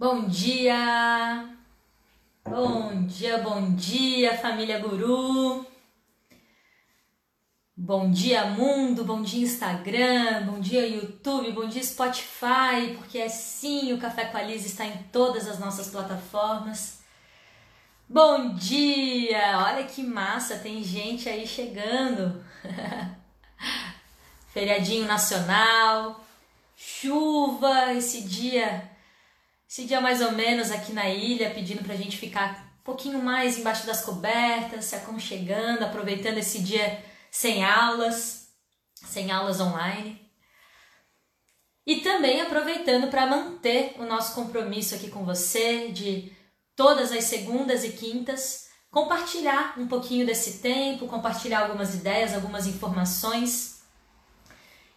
Bom dia! Bom dia, bom dia, família Guru! Bom dia, mundo! Bom dia, Instagram! Bom dia, YouTube! Bom dia, Spotify! Porque é sim, o Café com a Liz está em todas as nossas plataformas. Bom dia! Olha que massa, tem gente aí chegando! Feriadinho nacional, chuva, esse dia esse dia mais ou menos aqui na ilha, pedindo pra gente ficar um pouquinho mais embaixo das cobertas, se aconchegando, aproveitando esse dia sem aulas, sem aulas online. E também aproveitando para manter o nosso compromisso aqui com você de todas as segundas e quintas compartilhar um pouquinho desse tempo, compartilhar algumas ideias, algumas informações.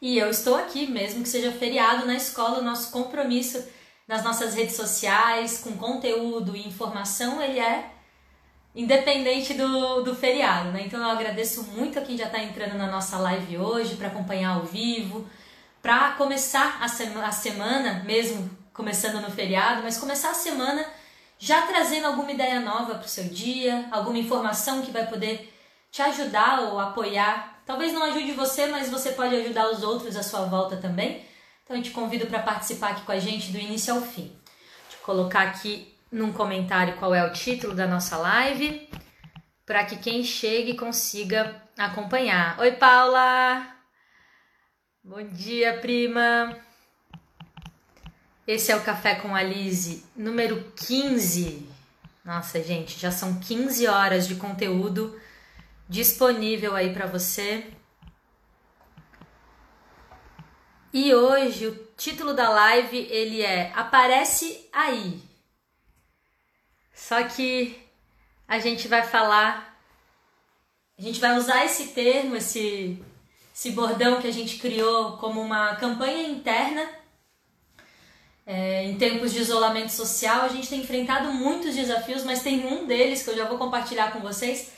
E eu estou aqui, mesmo que seja feriado na escola, o nosso compromisso nas nossas redes sociais, com conteúdo e informação, ele é independente do, do feriado, né? Então eu agradeço muito a quem já está entrando na nossa live hoje para acompanhar ao vivo, para começar a, a semana, mesmo começando no feriado, mas começar a semana já trazendo alguma ideia nova para o seu dia, alguma informação que vai poder te ajudar ou apoiar. Talvez não ajude você, mas você pode ajudar os outros à sua volta também. Então eu te convido para participar aqui com a gente do início ao fim. Eu colocar aqui num comentário qual é o título da nossa live, para que quem chegue consiga acompanhar. Oi, Paula! Bom dia, prima! Esse é o Café com a número 15. Nossa, gente, já são 15 horas de conteúdo disponível aí para você. E hoje o título da live ele é Aparece aí. Só que a gente vai falar, a gente vai usar esse termo, esse, esse bordão que a gente criou como uma campanha interna. É, em tempos de isolamento social, a gente tem enfrentado muitos desafios, mas tem um deles que eu já vou compartilhar com vocês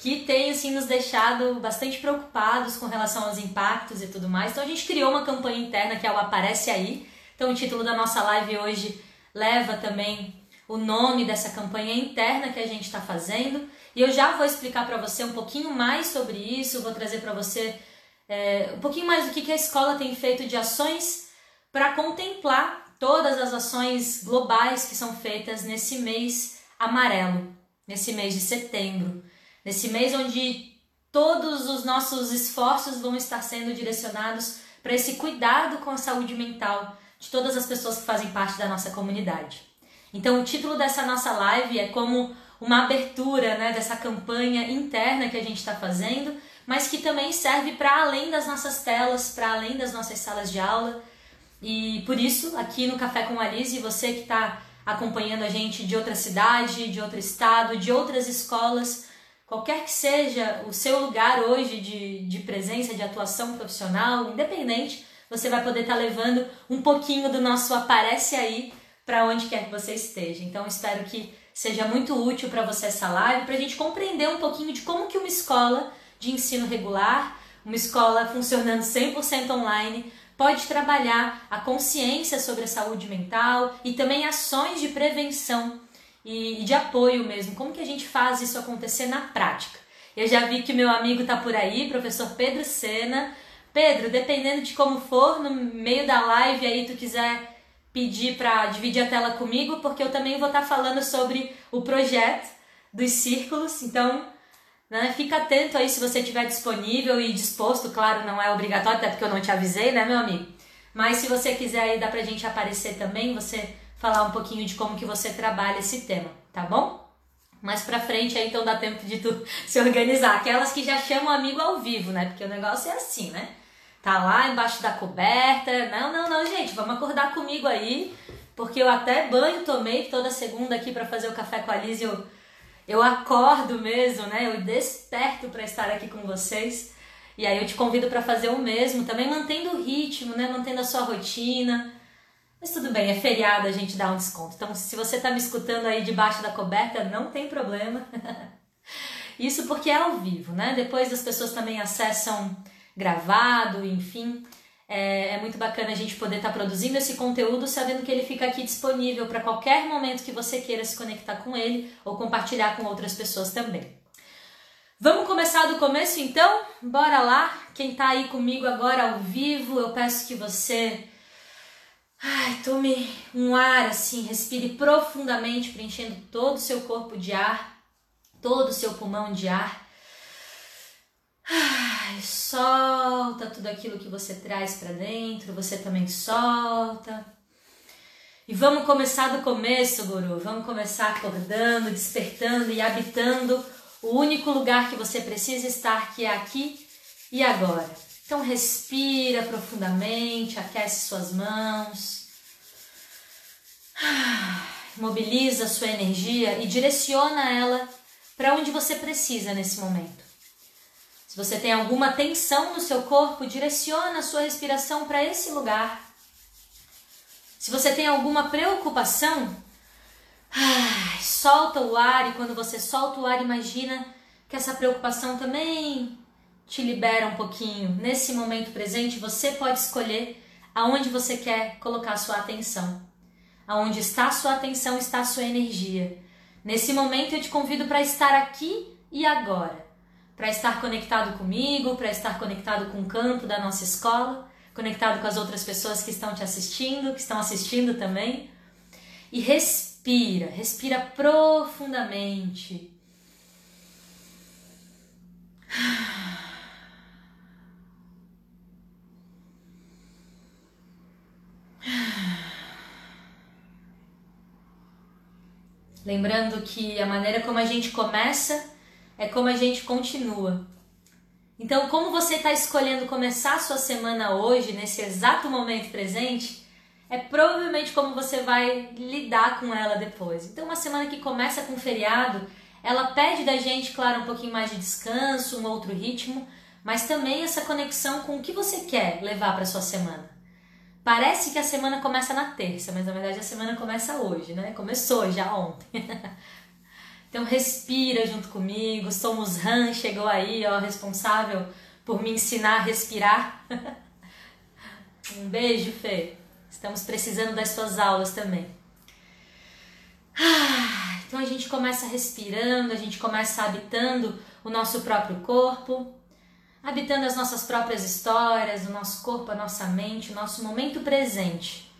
que tem assim nos deixado bastante preocupados com relação aos impactos e tudo mais. Então a gente criou uma campanha interna que é o Aparece Aí. Então o título da nossa live hoje leva também o nome dessa campanha interna que a gente está fazendo. E eu já vou explicar para você um pouquinho mais sobre isso, vou trazer para você é, um pouquinho mais do que, que a escola tem feito de ações para contemplar todas as ações globais que são feitas nesse mês amarelo, nesse mês de setembro. Nesse mês onde todos os nossos esforços vão estar sendo direcionados para esse cuidado com a saúde mental de todas as pessoas que fazem parte da nossa comunidade. Então, o título dessa nossa live é como uma abertura né, dessa campanha interna que a gente está fazendo, mas que também serve para além das nossas telas, para além das nossas salas de aula. E por isso, aqui no Café com Alice, você que está acompanhando a gente de outra cidade, de outro estado, de outras escolas, qualquer que seja o seu lugar hoje de, de presença, de atuação profissional, independente, você vai poder estar tá levando um pouquinho do nosso aparece aí para onde quer que você esteja. Então espero que seja muito útil para você essa live, para a gente compreender um pouquinho de como que uma escola de ensino regular, uma escola funcionando 100% online, pode trabalhar a consciência sobre a saúde mental e também ações de prevenção e, de apoio mesmo. Como que a gente faz isso acontecer na prática? Eu já vi que meu amigo tá por aí, professor Pedro Sena. Pedro, dependendo de como for, no meio da live aí tu quiser pedir para dividir a tela comigo, porque eu também vou estar tá falando sobre o projeto dos círculos. Então, né, fica atento aí se você estiver disponível e disposto, claro, não é obrigatório, até porque eu não te avisei, né, meu amigo? Mas se você quiser aí dá pra gente aparecer também, você falar um pouquinho de como que você trabalha esse tema, tá bom? Mais pra frente aí então dá tempo de tu se organizar. Aquelas que já chamam amigo ao vivo, né? Porque o negócio é assim, né? Tá lá embaixo da coberta. Não, não, não, gente, vamos acordar comigo aí. Porque eu até banho tomei toda segunda aqui para fazer o café com a Liz. Eu, eu acordo mesmo, né? Eu desperto para estar aqui com vocês. E aí eu te convido para fazer o mesmo, também mantendo o ritmo, né? Mantendo a sua rotina mas tudo bem, é feriado, a gente dá um desconto. Então, se você está me escutando aí debaixo da coberta, não tem problema. Isso porque é ao vivo, né? Depois as pessoas também acessam gravado, enfim. É, é, muito bacana a gente poder estar tá produzindo esse conteúdo sabendo que ele fica aqui disponível para qualquer momento que você queira se conectar com ele ou compartilhar com outras pessoas também. Vamos começar do começo então? Bora lá! Quem está aí comigo agora ao vivo, eu peço que você ai, tome um ar assim, respire profundamente, preenchendo todo o seu corpo de ar, todo o seu pulmão de ar. Ai, solta tudo aquilo que você traz para dentro, você também solta. E vamos começar do começo, Guru. Vamos começar acordando, despertando e habitando o único lugar que você precisa estar, que é aqui e agora. Então respira profundamente, aquece suas mãos. Mobiliza sua energia e direciona ela para onde você precisa nesse momento. Se você tem alguma tensão no seu corpo, direciona a sua respiração para esse lugar. Se você tem alguma preocupação, solta o ar e quando você solta o ar, imagina que essa preocupação também te libera um pouquinho. Nesse momento presente, você pode escolher aonde você quer colocar sua atenção. Aonde está a sua atenção está a sua energia. Nesse momento eu te convido para estar aqui e agora para estar conectado comigo, para estar conectado com o campo da nossa escola, conectado com as outras pessoas que estão te assistindo, que estão assistindo também. E respira, respira profundamente. Lembrando que a maneira como a gente começa é como a gente continua. Então, como você está escolhendo começar a sua semana hoje, nesse exato momento presente, é provavelmente como você vai lidar com ela depois. Então, uma semana que começa com feriado, ela pede da gente, claro, um pouquinho mais de descanso, um outro ritmo, mas também essa conexão com o que você quer levar para sua semana. Parece que a semana começa na terça, mas na verdade a semana começa hoje, né? Começou já ontem. Então respira junto comigo. Somos Han chegou aí, ó, responsável por me ensinar a respirar. um beijo, Fê. Estamos precisando das suas aulas também. Ah, então a gente começa respirando, a gente começa habitando o nosso próprio corpo, habitando as nossas próprias histórias, o nosso corpo, a nossa mente, o nosso momento presente.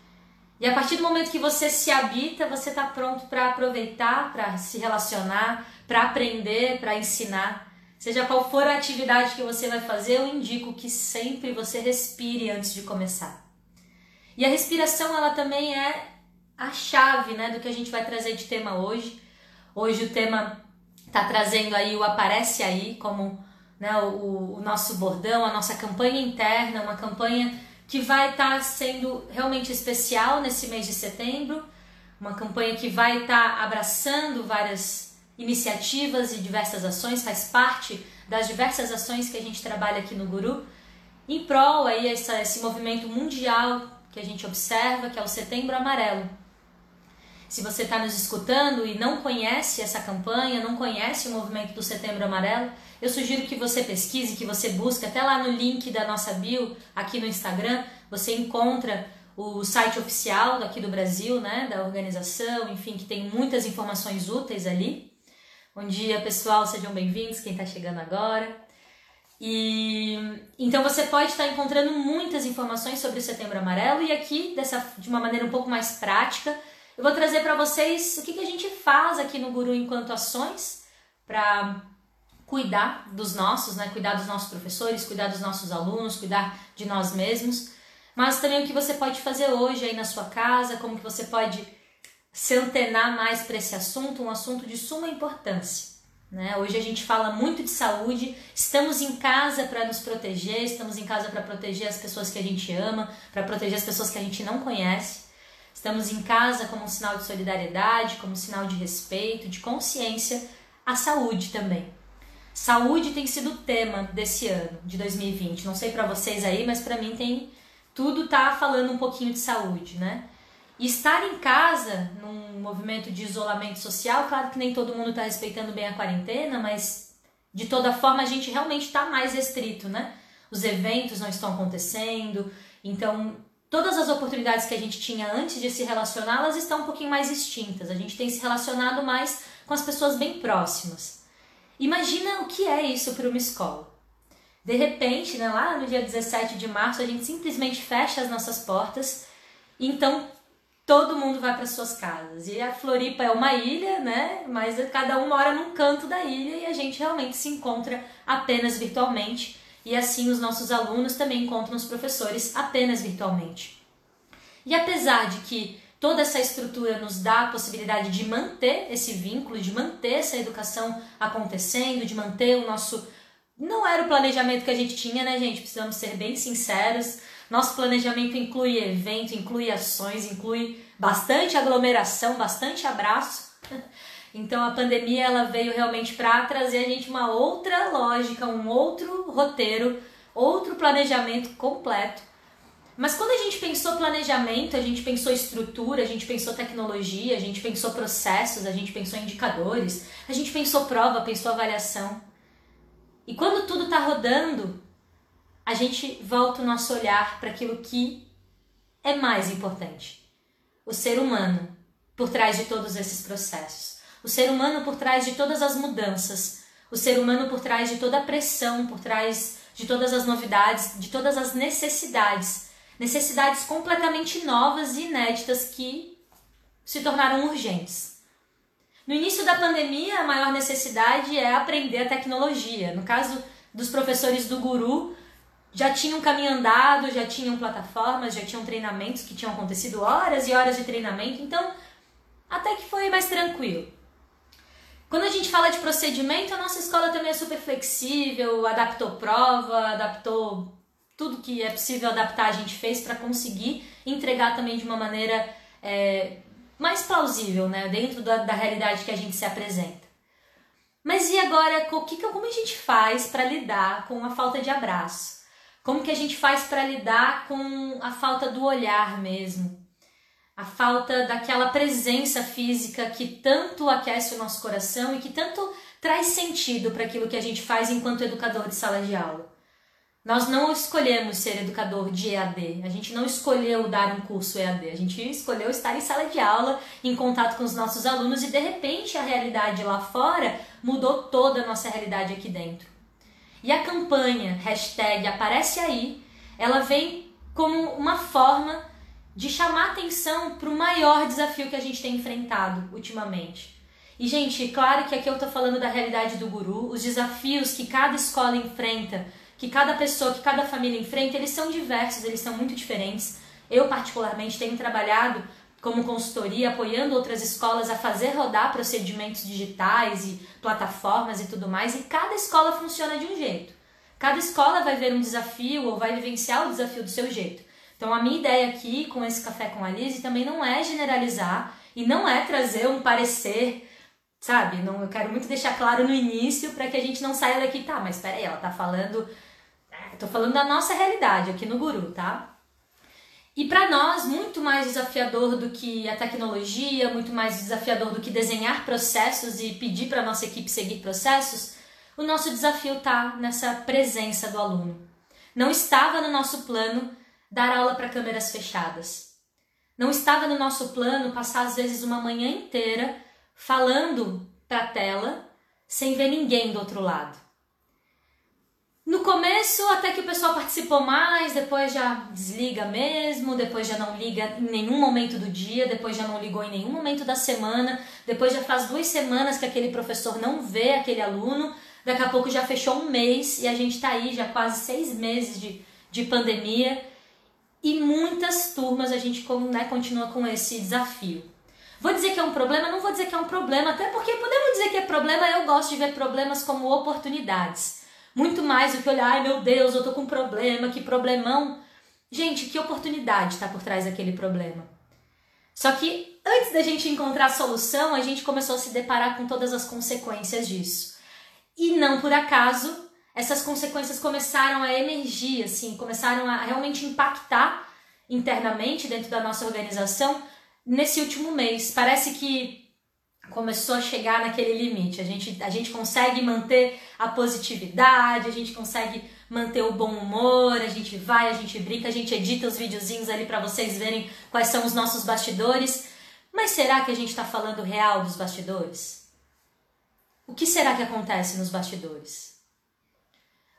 E a partir do momento que você se habita, você está pronto para aproveitar, para se relacionar, para aprender, para ensinar. Seja qual for a atividade que você vai fazer, eu indico que sempre você respire antes de começar. E a respiração, ela também é a chave né, do que a gente vai trazer de tema hoje. Hoje o tema está trazendo aí o Aparece Aí como né, o, o nosso bordão, a nossa campanha interna, uma campanha que vai estar tá sendo realmente especial nesse mês de setembro, uma campanha que vai estar tá abraçando várias iniciativas e diversas ações, faz parte das diversas ações que a gente trabalha aqui no Guru, em prol aí essa, esse movimento mundial que a gente observa, que é o Setembro Amarelo. Se você está nos escutando e não conhece essa campanha, não conhece o movimento do Setembro Amarelo, eu sugiro que você pesquise, que você busque, até lá no link da nossa bio, aqui no Instagram, você encontra o site oficial daqui do Brasil, né, da organização, enfim, que tem muitas informações úteis ali. Bom dia, pessoal, sejam bem-vindos, quem está chegando agora. E então você pode estar encontrando muitas informações sobre o Setembro Amarelo e aqui, dessa, de uma maneira um pouco mais prática, eu vou trazer para vocês o que, que a gente faz aqui no Guru enquanto ações para cuidar dos nossos, né? Cuidar dos nossos professores, cuidar dos nossos alunos, cuidar de nós mesmos, mas também o que você pode fazer hoje aí na sua casa, como que você pode se antenar mais para esse assunto, um assunto de suma importância. Né? Hoje a gente fala muito de saúde, estamos em casa para nos proteger, estamos em casa para proteger as pessoas que a gente ama, para proteger as pessoas que a gente não conhece. Estamos em casa como um sinal de solidariedade, como um sinal de respeito, de consciência à saúde também. Saúde tem sido o tema desse ano, de 2020. Não sei para vocês aí, mas para mim tem tudo tá falando um pouquinho de saúde, né? E estar em casa, num movimento de isolamento social, claro que nem todo mundo está respeitando bem a quarentena, mas de toda forma a gente realmente está mais restrito, né? Os eventos não estão acontecendo, Então, todas as oportunidades que a gente tinha antes de se relacionar, elas estão um pouquinho mais extintas. A gente tem se relacionado mais com as pessoas bem próximas. Imagina o que é isso para uma escola. De repente, né, lá no dia 17 de março, a gente simplesmente fecha as nossas portas, então todo mundo vai para suas casas. E a Floripa é uma ilha, né? Mas cada um mora num canto da ilha e a gente realmente se encontra apenas virtualmente. E assim os nossos alunos também encontram os professores apenas virtualmente. E apesar de que toda essa estrutura nos dá a possibilidade de manter esse vínculo, de manter essa educação acontecendo, de manter o nosso não era o planejamento que a gente tinha, né, gente? Precisamos ser bem sinceros. Nosso planejamento inclui evento, inclui ações, inclui bastante aglomeração, bastante abraço. Então a pandemia ela veio realmente para trazer a gente uma outra lógica, um outro roteiro, outro planejamento completo. Mas quando a gente pensou planejamento, a gente pensou estrutura, a gente pensou tecnologia, a gente pensou processos, a gente pensou indicadores, a gente pensou prova, pensou avaliação. E quando tudo está rodando, a gente volta o nosso olhar para aquilo que é mais importante: o ser humano por trás de todos esses processos, o ser humano por trás de todas as mudanças, o ser humano por trás de toda a pressão, por trás de todas as novidades, de todas as necessidades, necessidades completamente novas e inéditas que se tornaram urgentes. No início da pandemia, a maior necessidade é aprender a tecnologia. No caso dos professores do Guru, já tinham caminho andado, já tinham plataformas, já tinham treinamentos que tinham acontecido horas e horas de treinamento, então até que foi mais tranquilo. Quando a gente fala de procedimento, a nossa escola também é super flexível, adaptou prova, adaptou tudo que é possível adaptar, a gente fez para conseguir entregar também de uma maneira é, mais plausível, né, dentro da, da realidade que a gente se apresenta. Mas e agora, o que, como a gente faz para lidar com a falta de abraço? Como que a gente faz para lidar com a falta do olhar mesmo? A falta daquela presença física que tanto aquece o nosso coração e que tanto traz sentido para aquilo que a gente faz enquanto educador de sala de aula. Nós não escolhemos ser educador de EAD, a gente não escolheu dar um curso EAD, a gente escolheu estar em sala de aula, em contato com os nossos alunos e de repente a realidade lá fora mudou toda a nossa realidade aqui dentro. E a campanha hashtag aparece aí, ela vem como uma forma de chamar atenção para o maior desafio que a gente tem enfrentado ultimamente. E, gente, claro que aqui eu estou falando da realidade do guru, os desafios que cada escola enfrenta que cada pessoa, que cada família enfrenta, eles são diversos, eles são muito diferentes. Eu, particularmente, tenho trabalhado como consultoria, apoiando outras escolas a fazer rodar procedimentos digitais e plataformas e tudo mais, e cada escola funciona de um jeito. Cada escola vai ver um desafio ou vai vivenciar o desafio do seu jeito. Então, a minha ideia aqui com esse café com a Lise também não é generalizar e não é trazer um parecer sabe? Não, eu quero muito deixar claro no início para que a gente não saia daqui, tá, mas peraí, ela tá falando Tô falando da nossa realidade aqui no Guru, tá? E para nós, muito mais desafiador do que a tecnologia, muito mais desafiador do que desenhar processos e pedir para nossa equipe seguir processos, o nosso desafio tá nessa presença do aluno. Não estava no nosso plano dar aula para câmeras fechadas. Não estava no nosso plano passar às vezes uma manhã inteira falando para a tela sem ver ninguém do outro lado. No começo, até que o pessoal participou mais, depois já desliga mesmo, depois já não liga em nenhum momento do dia, depois já não ligou em nenhum momento da semana, depois já faz duas semanas que aquele professor não vê aquele aluno, daqui a pouco já fechou um mês e a gente está aí já quase seis meses de, de pandemia e muitas turmas a gente né, continua com esse desafio. Vou dizer que é um problema? Não vou dizer que é um problema, até porque podemos dizer que é problema, eu gosto de ver problemas como oportunidades. Muito mais do que olhar, ai meu Deus, eu tô com um problema, que problemão. Gente, que oportunidade está por trás daquele problema. Só que antes da gente encontrar a solução, a gente começou a se deparar com todas as consequências disso. E não por acaso, essas consequências começaram a emergir, assim, começaram a realmente impactar internamente dentro da nossa organização nesse último mês. Parece que começou a chegar naquele limite. A gente, a gente consegue manter a positividade, a gente consegue manter o bom humor, a gente vai, a gente brinca, a gente edita os videozinhos ali para vocês verem quais são os nossos bastidores. Mas será que a gente está falando real dos bastidores? O que será que acontece nos bastidores?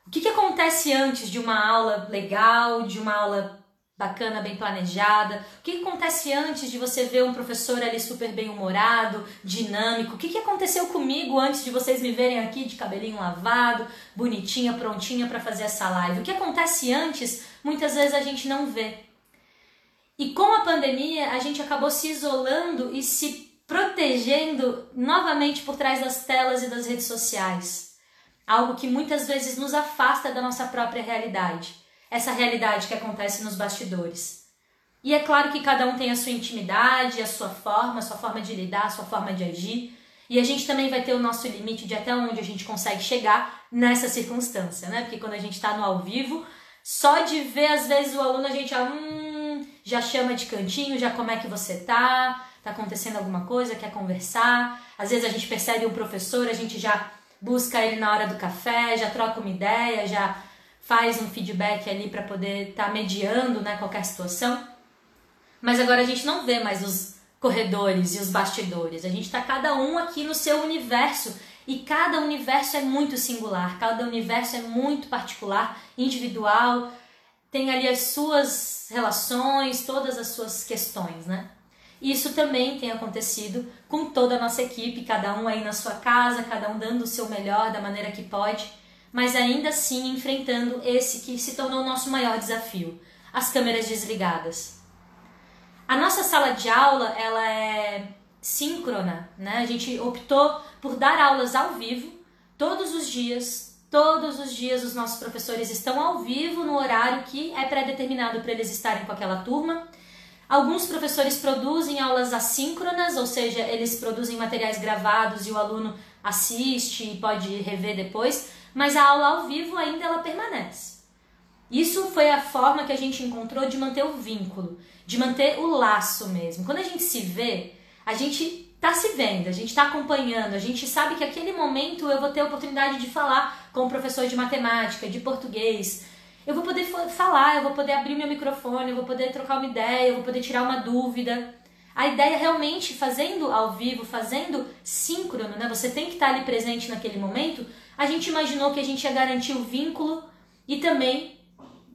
O que, que acontece antes de uma aula legal, de uma aula bacana, bem planejada? O que, acontece antes de você ver um professor ali super bem humorado, dinâmico? O que aconteceu comigo antes de vocês me verem aqui de cabelinho lavado, bonitinha, prontinha para fazer essa live? O que acontece antes, muitas vezes a gente não vê. E com a pandemia, a gente acabou se isolando e se protegendo novamente por trás das telas e das redes sociais. Algo que muitas vezes nos afasta da nossa própria realidade essa realidade que acontece nos bastidores. E é claro que cada um tem a sua intimidade, a sua forma, a sua forma de lidar, a sua forma de agir. E a gente também vai ter o nosso limite de até onde a gente consegue chegar nessa circunstância, né? Porque quando a gente está no ao vivo, só de ver às vezes o aluno a gente já, hum, já chama de cantinho, já como é que você tá, tá acontecendo alguma coisa, quer conversar. Às vezes a gente percebe um professor, a gente já busca ele na hora do café, já troca uma ideia, já faz um feedback ali para poder estar tá mediando né, qualquer situação. Mas agora a gente não vê mais os corredores e os bastidores. A gente está cada um aqui no seu universo e cada universo é muito singular, cada universo é muito particular, individual, tem ali as suas relações, todas as suas questões, né? Isso também tem acontecido com toda a nossa equipe, cada um aí na sua casa, cada um dando o seu melhor da maneira que pode mas ainda assim enfrentando esse que se tornou o nosso maior desafio, as câmeras desligadas. A nossa sala de aula, ela é síncrona, né? A gente optou por dar aulas ao vivo todos os dias. Todos os dias os nossos professores estão ao vivo no horário que é pré-determinado para eles estarem com aquela turma. Alguns professores produzem aulas assíncronas, ou seja, eles produzem materiais gravados e o aluno assiste e pode rever depois mas a aula ao vivo ainda ela permanece. Isso foi a forma que a gente encontrou de manter o vínculo, de manter o laço mesmo. Quando a gente se vê, a gente está se vendo, a gente está acompanhando, a gente sabe que aquele momento eu vou ter a oportunidade de falar com o professor de matemática, de português. Eu vou poder falar, eu vou poder abrir meu microfone, eu vou poder trocar uma ideia, eu vou poder tirar uma dúvida. A ideia é realmente fazendo ao vivo, fazendo síncrono, né? Você tem que estar ali presente naquele momento. A gente imaginou que a gente ia garantir o vínculo e também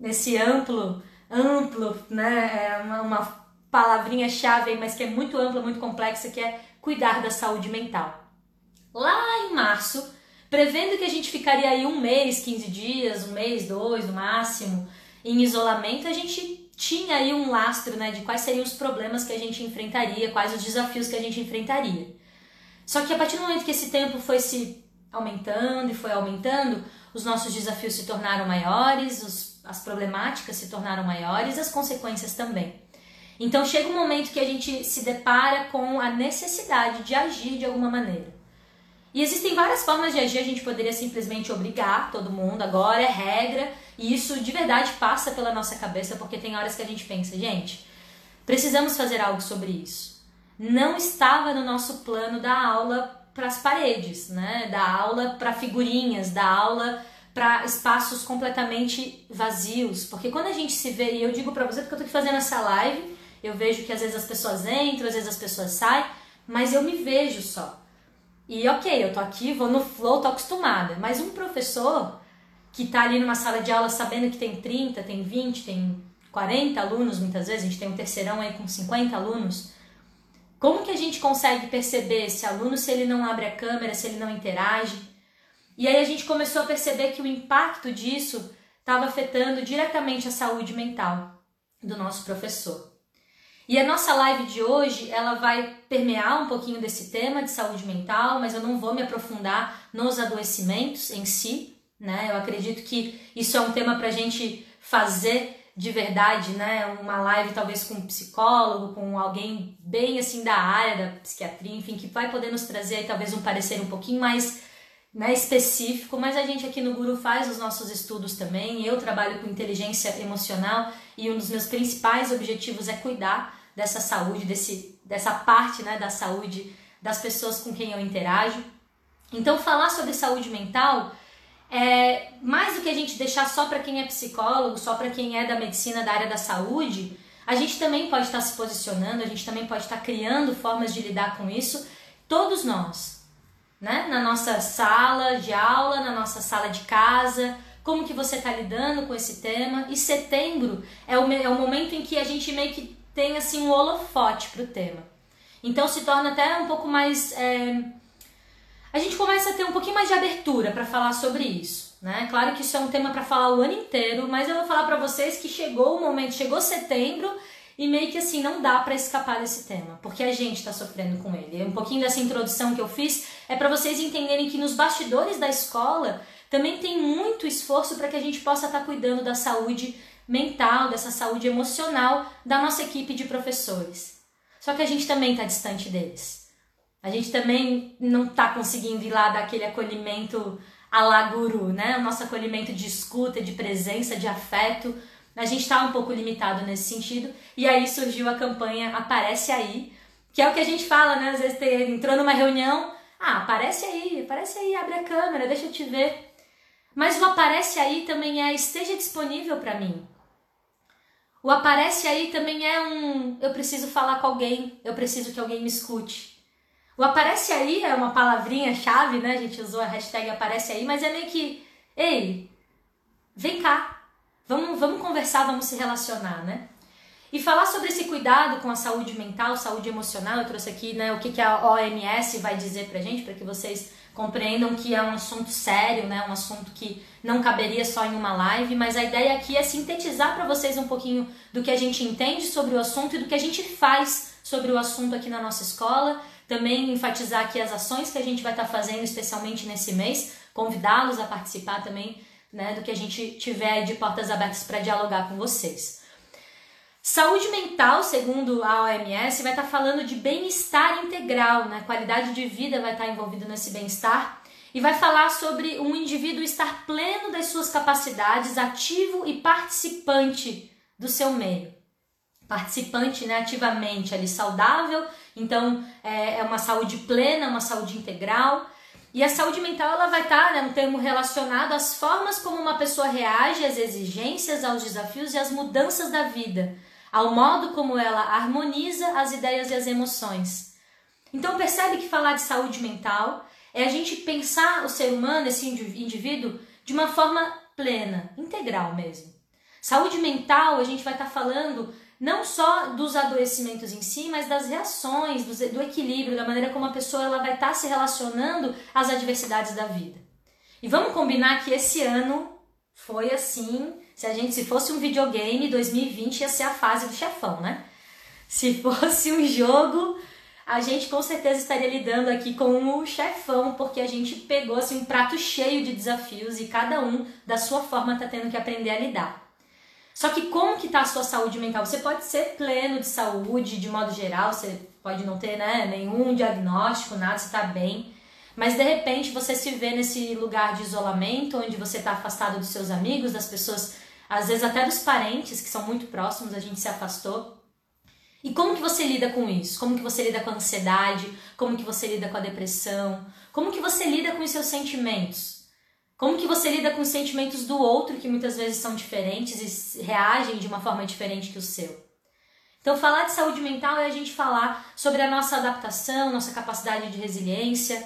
nesse amplo, amplo, né? É uma, uma palavrinha chave mas que é muito ampla, muito complexa, que é cuidar da saúde mental. Lá em março, prevendo que a gente ficaria aí um mês, 15 dias, um mês, dois no máximo, em isolamento, a gente tinha aí um lastro né, de quais seriam os problemas que a gente enfrentaria, quais os desafios que a gente enfrentaria. Só que a partir do momento que esse tempo foi se aumentando e foi aumentando, os nossos desafios se tornaram maiores, os, as problemáticas se tornaram maiores, as consequências também. Então chega um momento que a gente se depara com a necessidade de agir de alguma maneira. E existem várias formas de agir, a gente poderia simplesmente obrigar todo mundo, agora é regra, e isso de verdade passa pela nossa cabeça, porque tem horas que a gente pensa, gente, precisamos fazer algo sobre isso. Não estava no nosso plano da aula para as paredes, né? Da aula para figurinhas, da aula para espaços completamente vazios, porque quando a gente se vê, e eu digo para você porque eu tô aqui fazendo essa live, eu vejo que às vezes as pessoas entram, às vezes as pessoas saem, mas eu me vejo só. E ok, eu tô aqui, vou no flow, tô acostumada. Mas um professor que tá ali numa sala de aula sabendo que tem 30, tem 20, tem 40 alunos, muitas vezes, a gente tem um terceirão aí com 50 alunos. Como que a gente consegue perceber esse aluno se ele não abre a câmera, se ele não interage? E aí a gente começou a perceber que o impacto disso estava afetando diretamente a saúde mental do nosso professor. E a nossa live de hoje, ela vai permear um pouquinho desse tema de saúde mental, mas eu não vou me aprofundar nos adoecimentos em si, né? Eu acredito que isso é um tema para a gente fazer de verdade, né? Uma live talvez com um psicólogo, com alguém bem assim da área da psiquiatria, enfim, que vai poder nos trazer aí, talvez um parecer um pouquinho mais né, específico, mas a gente aqui no Guru faz os nossos estudos também. Eu trabalho com inteligência emocional e um dos meus principais objetivos é cuidar dessa saúde, desse, dessa parte né, da saúde das pessoas com quem eu interajo. Então, falar sobre saúde mental é, mais do que a gente deixar só para quem é psicólogo, só para quem é da medicina, da área da saúde, a gente também pode estar se posicionando, a gente também pode estar criando formas de lidar com isso, todos nós, né? Na nossa sala de aula, na nossa sala de casa, como que você está lidando com esse tema. E setembro é o, é o momento em que a gente meio que tem assim um holofote para o tema. Então se torna até um pouco mais. É... A gente começa a ter um pouquinho mais de abertura para falar sobre isso. Né? Claro que isso é um tema para falar o ano inteiro, mas eu vou falar para vocês que chegou o momento, chegou setembro e meio que assim não dá para escapar desse tema, porque a gente está sofrendo com ele. Um pouquinho dessa introdução que eu fiz é para vocês entenderem que nos bastidores da escola também tem muito esforço para que a gente possa estar tá cuidando da saúde mental, dessa saúde emocional da nossa equipe de professores. Só que a gente também está distante deles. A gente também não está conseguindo ir lá dar aquele acolhimento a la guru, né? O nosso acolhimento de escuta, de presença, de afeto. A gente está um pouco limitado nesse sentido. E aí surgiu a campanha Aparece Aí, que é o que a gente fala, né? Às vezes entrou numa reunião, ah, aparece aí, aparece aí, abre a câmera, deixa eu te ver. Mas o aparece aí também é esteja disponível para mim. O aparece aí também é um eu preciso falar com alguém, eu preciso que alguém me escute. O aparece aí é uma palavrinha chave, né? A gente usou a hashtag aparece aí, mas é meio que, ei, vem cá, vamos, vamos conversar, vamos se relacionar, né? E falar sobre esse cuidado com a saúde mental, saúde emocional, eu trouxe aqui né, o que, que a OMS vai dizer pra gente, para que vocês compreendam que é um assunto sério, né, um assunto que não caberia só em uma live, mas a ideia aqui é sintetizar para vocês um pouquinho do que a gente entende sobre o assunto e do que a gente faz sobre o assunto aqui na nossa escola. Também enfatizar aqui as ações que a gente vai estar tá fazendo, especialmente nesse mês, convidá-los a participar também né, do que a gente tiver de portas abertas para dialogar com vocês. Saúde mental, segundo a OMS, vai estar tá falando de bem-estar integral, né? Qualidade de vida vai estar tá envolvida nesse bem-estar e vai falar sobre um indivíduo estar pleno das suas capacidades, ativo e participante do seu meio. Participante, né, ativamente, ali saudável, então é, é uma saúde plena, uma saúde integral. E a saúde mental ela vai estar, né, um termo relacionado às formas como uma pessoa reage às exigências, aos desafios e às mudanças da vida ao modo como ela harmoniza as ideias e as emoções. Então percebe que falar de saúde mental é a gente pensar o ser humano, esse indivíduo, de uma forma plena, integral mesmo. Saúde mental, a gente vai estar falando não só dos adoecimentos em si, mas das reações, do, equilíbrio, da maneira como a pessoa ela vai estar se relacionando às adversidades da vida. E vamos combinar que esse ano foi assim se a gente, se fosse um videogame, 2020 ia ser a fase do chefão, né? Se fosse um jogo, a gente com certeza estaria lidando aqui com o chefão, porque a gente pegou assim um prato cheio de desafios e cada um da sua forma está tendo que aprender a lidar. Só que como que tá a sua saúde mental? Você pode ser pleno de saúde, de modo geral, você pode não ter né, nenhum diagnóstico, nada, você está bem. Mas de repente você se vê nesse lugar de isolamento, onde você está afastado dos seus amigos, das pessoas às vezes até dos parentes que são muito próximos, a gente se afastou. E como que você lida com isso? Como que você lida com a ansiedade? Como que você lida com a depressão? Como que você lida com os seus sentimentos? Como que você lida com os sentimentos do outro que muitas vezes são diferentes e reagem de uma forma diferente que o seu? Então, falar de saúde mental é a gente falar sobre a nossa adaptação, nossa capacidade de resiliência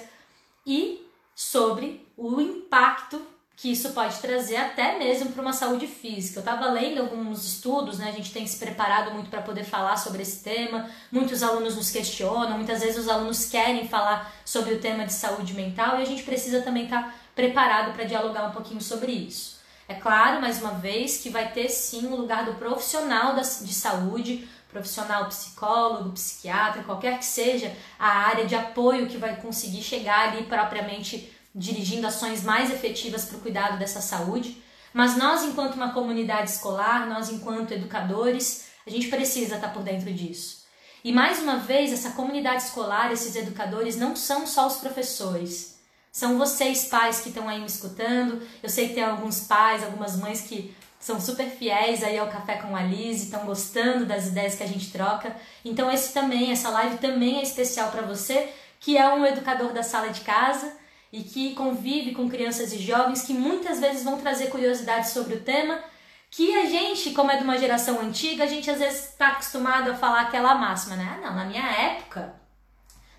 e sobre o impacto que isso pode trazer até mesmo para uma saúde física. Eu estava lendo alguns estudos, né? A gente tem se preparado muito para poder falar sobre esse tema. Muitos alunos nos questionam, muitas vezes os alunos querem falar sobre o tema de saúde mental e a gente precisa também estar tá preparado para dialogar um pouquinho sobre isso. É claro, mais uma vez, que vai ter sim o lugar do profissional de saúde, profissional psicólogo, psiquiatra, qualquer que seja a área de apoio que vai conseguir chegar ali propriamente dirigindo ações mais efetivas para o cuidado dessa saúde, mas nós, enquanto uma comunidade escolar, nós, enquanto educadores, a gente precisa estar por dentro disso. E mais uma vez, essa comunidade escolar, esses educadores, não são só os professores. São vocês, pais, que estão aí me escutando. Eu sei que tem alguns pais, algumas mães que são super fiéis aí ao Café com a Liz, estão gostando das ideias que a gente troca. Então esse também, essa live também é especial para você, que é um educador da sala de casa e que convive com crianças e jovens que muitas vezes vão trazer curiosidades sobre o tema que a gente, como é de uma geração antiga, a gente às vezes está acostumado a falar aquela máxima, né? Ah, não, na minha época,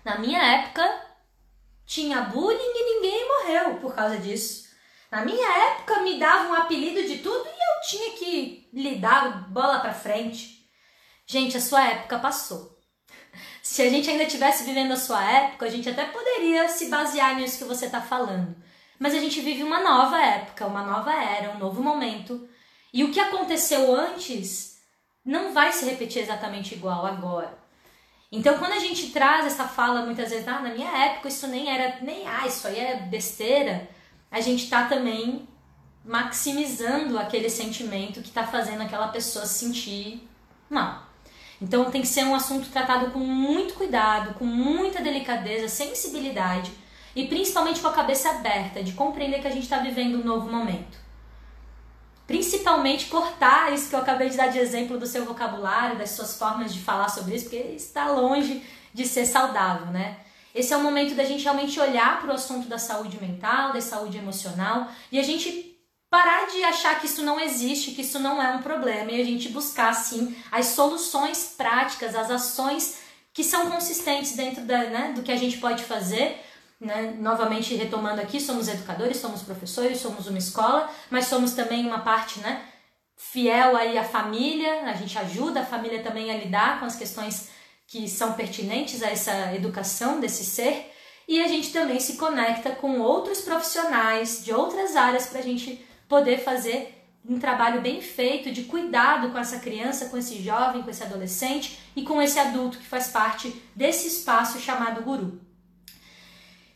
na minha época tinha bullying e ninguém morreu por causa disso. Na minha época me davam um apelido de tudo e eu tinha que lidar bola para frente. Gente, a sua época passou. Se a gente ainda tivesse vivendo a sua época, a gente até poderia se basear nisso que você está falando. Mas a gente vive uma nova época, uma nova era, um novo momento e o que aconteceu antes não vai se repetir exatamente igual agora. Então, quando a gente traz essa fala muitas vezes, ah, na minha época isso nem era, nem, ah, isso aí é besteira, a gente está também maximizando aquele sentimento que está fazendo aquela pessoa se sentir mal. Então, tem que ser um assunto tratado com muito cuidado, com muita delicadeza, sensibilidade e principalmente com a cabeça aberta, de compreender que a gente está vivendo um novo momento principalmente cortar isso que eu acabei de dar de exemplo do seu vocabulário, das suas formas de falar sobre isso, porque está longe de ser saudável, né? Esse é o momento da gente realmente olhar para o assunto da saúde mental, da saúde emocional e a gente parar de achar que isso não existe, que isso não é um problema e a gente buscar sim as soluções práticas, as ações que são consistentes dentro da, né, do que a gente pode fazer né? Novamente retomando aqui, somos educadores, somos professores, somos uma escola, mas somos também uma parte, né, fiel aí à família, a gente ajuda a família também a lidar com as questões que são pertinentes a essa educação desse ser, e a gente também se conecta com outros profissionais de outras áreas para a gente poder fazer um trabalho bem feito de cuidado com essa criança, com esse jovem, com esse adolescente e com esse adulto que faz parte desse espaço chamado guru.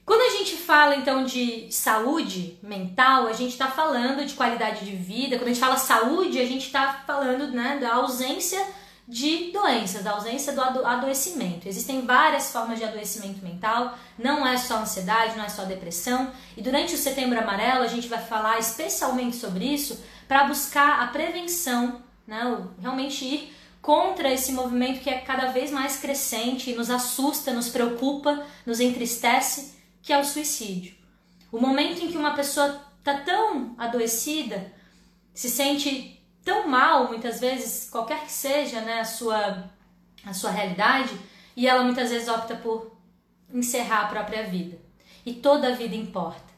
Quando a gente fala então de saúde mental, a gente está falando de qualidade de vida. Quando a gente fala saúde, a gente está falando né, da ausência de doenças, da ausência do adoecimento. Existem várias formas de adoecimento mental, não é só ansiedade, não é só depressão. E durante o Setembro Amarelo a gente vai falar especialmente sobre isso para buscar a prevenção, né, realmente ir contra esse movimento que é cada vez mais crescente, nos assusta, nos preocupa, nos entristece que é o suicídio. O momento em que uma pessoa está tão adoecida, se sente tão mal, muitas vezes, qualquer que seja né, a, sua, a sua realidade, e ela muitas vezes opta por encerrar a própria vida. E toda a vida importa.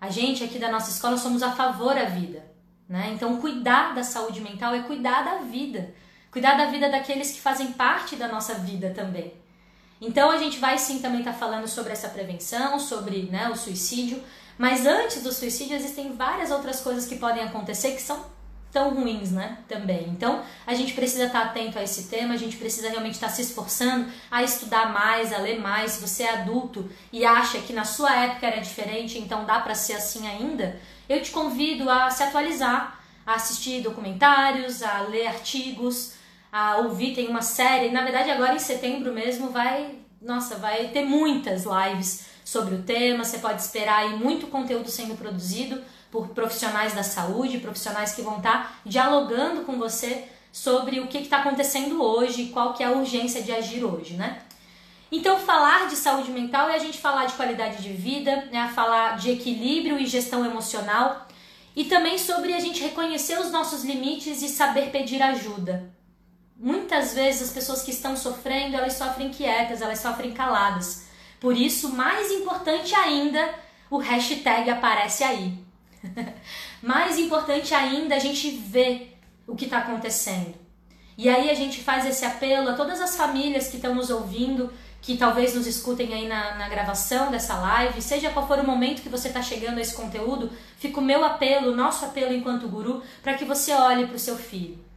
A gente aqui da nossa escola somos a favor da vida. Né? Então, cuidar da saúde mental é cuidar da vida. Cuidar da vida daqueles que fazem parte da nossa vida também. Então a gente vai sim também estar tá falando sobre essa prevenção, sobre né, o suicídio, mas antes do suicídio existem várias outras coisas que podem acontecer que são tão ruins, né? Também. Então a gente precisa estar tá atento a esse tema, a gente precisa realmente estar tá se esforçando a estudar mais, a ler mais. Se você é adulto e acha que na sua época era diferente, então dá para ser assim ainda, eu te convido a se atualizar, a assistir documentários, a ler artigos a ouvir, tem uma série. Na verdade, agora em setembro mesmo vai, nossa, vai ter muitas lives sobre o tema. Você pode esperar aí muito conteúdo sendo produzido por profissionais da saúde, profissionais que vão estar dialogando com você sobre o que está acontecendo hoje qual que é a urgência de agir hoje, né? Então, falar de saúde mental é a gente falar de qualidade de vida, né? falar de equilíbrio e gestão emocional e também sobre a gente reconhecer os nossos limites e saber pedir ajuda. Muitas vezes as pessoas que estão sofrendo, elas sofrem quietas, elas sofrem caladas. Por isso, mais importante ainda, o hashtag aparece aí. mais importante ainda, a gente vê o que está acontecendo. E aí a gente faz esse apelo a todas as famílias que estão nos ouvindo, que talvez nos escutem aí na, na gravação dessa live, seja qual for o momento que você está chegando a esse conteúdo, fica o meu apelo, o nosso apelo enquanto guru, para que você olhe para o seu filho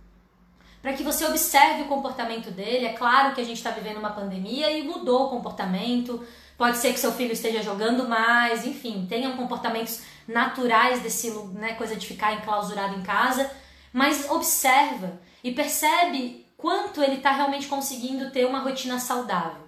para que você observe o comportamento dele. É claro que a gente está vivendo uma pandemia e mudou o comportamento. Pode ser que seu filho esteja jogando mais, enfim, tenham comportamentos naturais desse né, coisa de ficar enclausurado em casa, mas observa e percebe quanto ele está realmente conseguindo ter uma rotina saudável.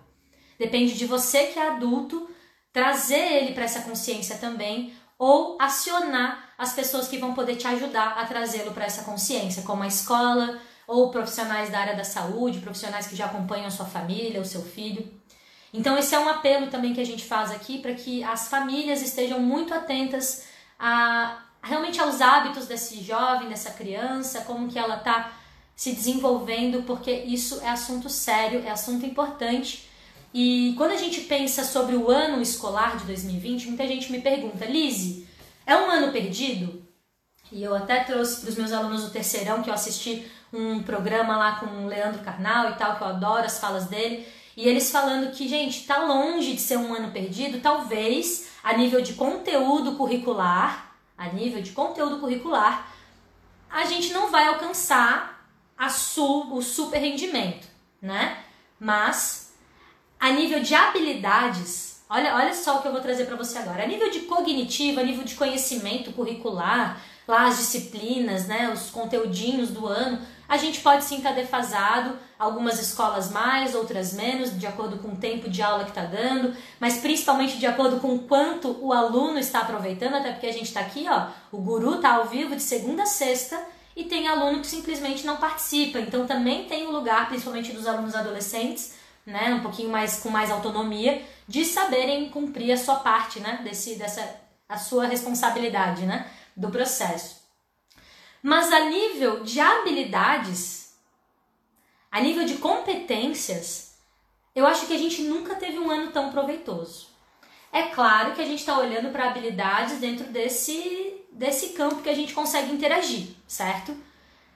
Depende de você que é adulto trazer ele para essa consciência também ou acionar as pessoas que vão poder te ajudar a trazê-lo para essa consciência, como a escola, ou profissionais da área da saúde, profissionais que já acompanham a sua família, o seu filho. Então, esse é um apelo também que a gente faz aqui para que as famílias estejam muito atentas a realmente aos hábitos desse jovem, dessa criança, como que ela está se desenvolvendo, porque isso é assunto sério, é assunto importante. E quando a gente pensa sobre o ano escolar de 2020, muita gente me pergunta, Lise, é um ano perdido? E eu até trouxe para os meus alunos do terceirão que eu assisti um programa lá com o Leandro Carnal e tal, que eu adoro as falas dele. E eles falando que, gente, tá longe de ser um ano perdido, talvez a nível de conteúdo curricular, a nível de conteúdo curricular, a gente não vai alcançar su, o super rendimento, né? Mas a nível de habilidades, olha, olha só o que eu vou trazer para você agora. A nível de cognitivo, a nível de conhecimento curricular, lá as disciplinas, né, os conteúdinhos do ano, a gente pode sim estar tá defasado, algumas escolas mais, outras menos, de acordo com o tempo de aula que está dando, mas principalmente de acordo com quanto o aluno está aproveitando, até porque a gente está aqui, ó, o guru está ao vivo de segunda a sexta e tem aluno que simplesmente não participa, então também tem o um lugar, principalmente dos alunos adolescentes, né, um pouquinho mais com mais autonomia, de saberem cumprir a sua parte, né, desse, dessa, a sua responsabilidade, né, do processo. Mas a nível de habilidades, a nível de competências, eu acho que a gente nunca teve um ano tão proveitoso. É claro que a gente está olhando para habilidades dentro desse, desse campo que a gente consegue interagir, certo?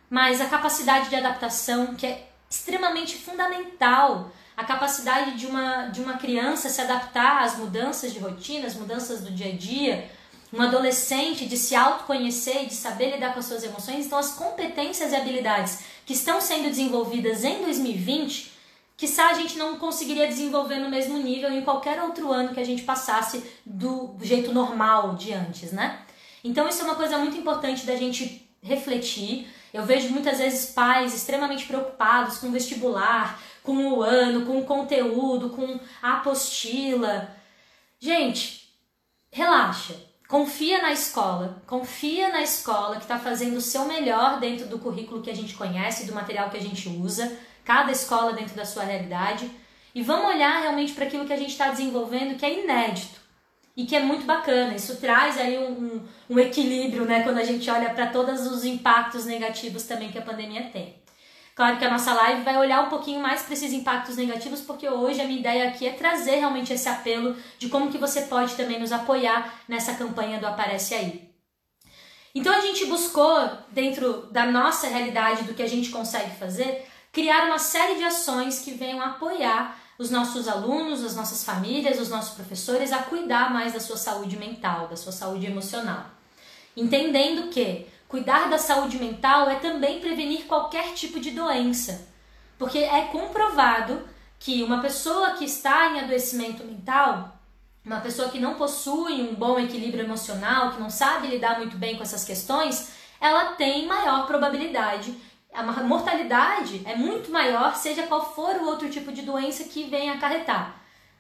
Mas a capacidade de adaptação, que é extremamente fundamental, a capacidade de uma, de uma criança se adaptar às mudanças de rotina, às mudanças do dia a dia, um adolescente de se autoconhecer e de saber lidar com as suas emoções. Então, as competências e habilidades que estão sendo desenvolvidas em 2020, que a gente não conseguiria desenvolver no mesmo nível em qualquer outro ano que a gente passasse do jeito normal de antes, né? Então, isso é uma coisa muito importante da gente refletir. Eu vejo muitas vezes pais extremamente preocupados com o vestibular, com o ano, com o conteúdo, com a apostila. Gente, relaxa confia na escola, confia na escola que está fazendo o seu melhor dentro do currículo que a gente conhece, do material que a gente usa, cada escola dentro da sua realidade, e vamos olhar realmente para aquilo que a gente está desenvolvendo que é inédito e que é muito bacana. Isso traz aí um, um, um equilíbrio, né, quando a gente olha para todos os impactos negativos também que a pandemia tem. Claro que a nossa live vai olhar um pouquinho mais para esses impactos negativos, porque hoje a minha ideia aqui é trazer realmente esse apelo de como que você pode também nos apoiar nessa campanha do Aparece Aí. Então a gente buscou, dentro da nossa realidade, do que a gente consegue fazer, criar uma série de ações que venham apoiar os nossos alunos, as nossas famílias, os nossos professores a cuidar mais da sua saúde mental, da sua saúde emocional. Entendendo que Cuidar da saúde mental é também prevenir qualquer tipo de doença, porque é comprovado que uma pessoa que está em adoecimento mental, uma pessoa que não possui um bom equilíbrio emocional, que não sabe lidar muito bem com essas questões, ela tem maior probabilidade, a mortalidade é muito maior, seja qual for o outro tipo de doença que venha acarretar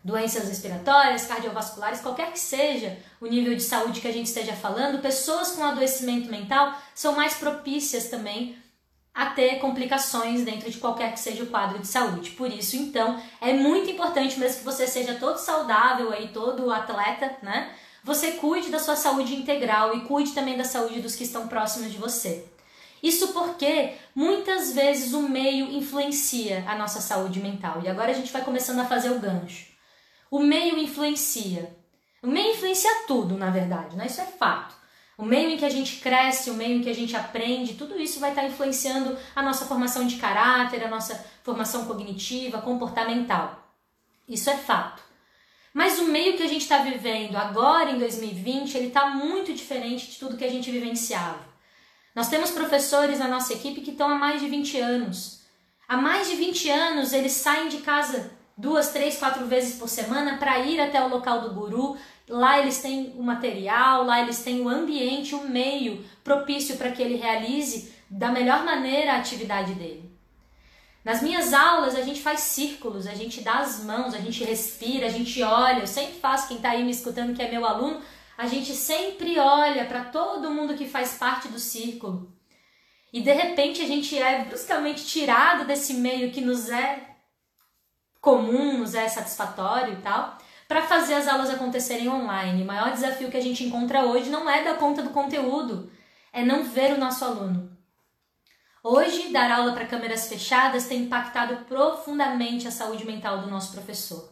doenças respiratórias, cardiovasculares, qualquer que seja o nível de saúde que a gente esteja falando, pessoas com adoecimento mental são mais propícias também a ter complicações dentro de qualquer que seja o quadro de saúde. Por isso, então, é muito importante mesmo que você seja todo saudável aí, todo atleta, né? Você cuide da sua saúde integral e cuide também da saúde dos que estão próximos de você. Isso porque muitas vezes o meio influencia a nossa saúde mental. E agora a gente vai começando a fazer o gancho. O meio influencia. O meio influencia tudo, na verdade, né? Isso é fato. O meio em que a gente cresce, o meio em que a gente aprende, tudo isso vai estar influenciando a nossa formação de caráter, a nossa formação cognitiva, comportamental. Isso é fato. Mas o meio que a gente está vivendo agora em 2020, ele está muito diferente de tudo que a gente vivenciava. Nós temos professores na nossa equipe que estão há mais de 20 anos. Há mais de 20 anos eles saem de casa duas, três, quatro vezes por semana para ir até o local do guru. Lá eles têm o material, lá eles têm o ambiente, o meio propício para que ele realize da melhor maneira a atividade dele. Nas minhas aulas a gente faz círculos, a gente dá as mãos, a gente respira, a gente olha. Eu sempre faço, quem está aí me escutando que é meu aluno, a gente sempre olha para todo mundo que faz parte do círculo. E de repente a gente é bruscamente tirado desse meio que nos é comum, nos é satisfatório e tal, para fazer as aulas acontecerem online. O maior desafio que a gente encontra hoje não é dar conta do conteúdo, é não ver o nosso aluno. Hoje, dar aula para câmeras fechadas tem impactado profundamente a saúde mental do nosso professor.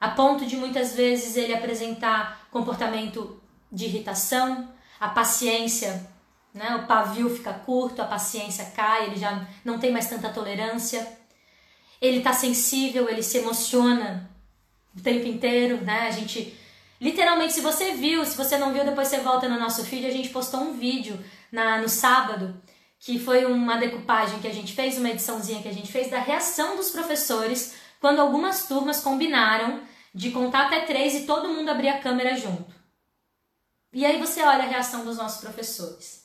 A ponto de muitas vezes ele apresentar comportamento de irritação, a paciência, né? o pavio fica curto, a paciência cai, ele já não tem mais tanta tolerância. Ele está sensível, ele se emociona o tempo inteiro, né? A gente literalmente, se você viu, se você não viu, depois você volta no nosso feed, a gente postou um vídeo na, no sábado que foi uma decupagem que a gente fez, uma ediçãozinha que a gente fez da reação dos professores quando algumas turmas combinaram de contar até três e todo mundo abrir a câmera junto. E aí você olha a reação dos nossos professores.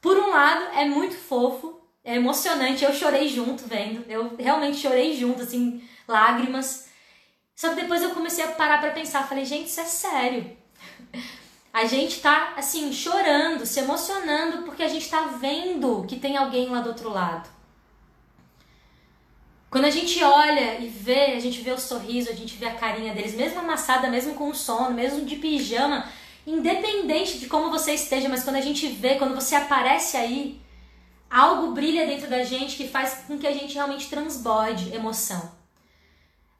Por um lado, é muito fofo, é emocionante, eu chorei junto vendo, eu realmente chorei junto, assim, lágrimas. Só que depois eu comecei a parar para pensar, falei, gente, isso é sério. A gente tá, assim, chorando, se emocionando, porque a gente tá vendo que tem alguém lá do outro lado. Quando a gente olha e vê, a gente vê o sorriso, a gente vê a carinha deles, mesmo amassada, mesmo com sono, mesmo de pijama, independente de como você esteja, mas quando a gente vê, quando você aparece aí, algo brilha dentro da gente que faz com que a gente realmente transborde emoção.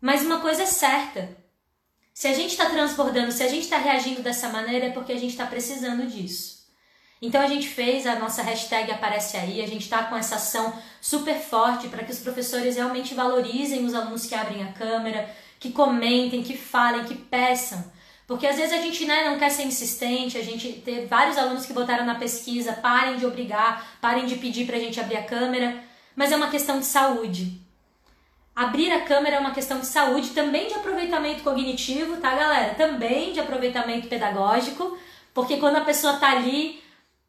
Mas uma coisa é certa: se a gente está transbordando, se a gente está reagindo dessa maneira, é porque a gente está precisando disso. Então a gente fez a nossa hashtag aparece aí, a gente está com essa ação super forte para que os professores realmente valorizem os alunos que abrem a câmera, que comentem, que falem, que peçam. Porque às vezes a gente né, não quer ser insistente, a gente tem vários alunos que botaram na pesquisa, parem de obrigar, parem de pedir para a gente abrir a câmera, mas é uma questão de saúde. Abrir a câmera é uma questão de saúde, também de aproveitamento cognitivo, tá, galera? Também de aproveitamento pedagógico, porque quando a pessoa tá ali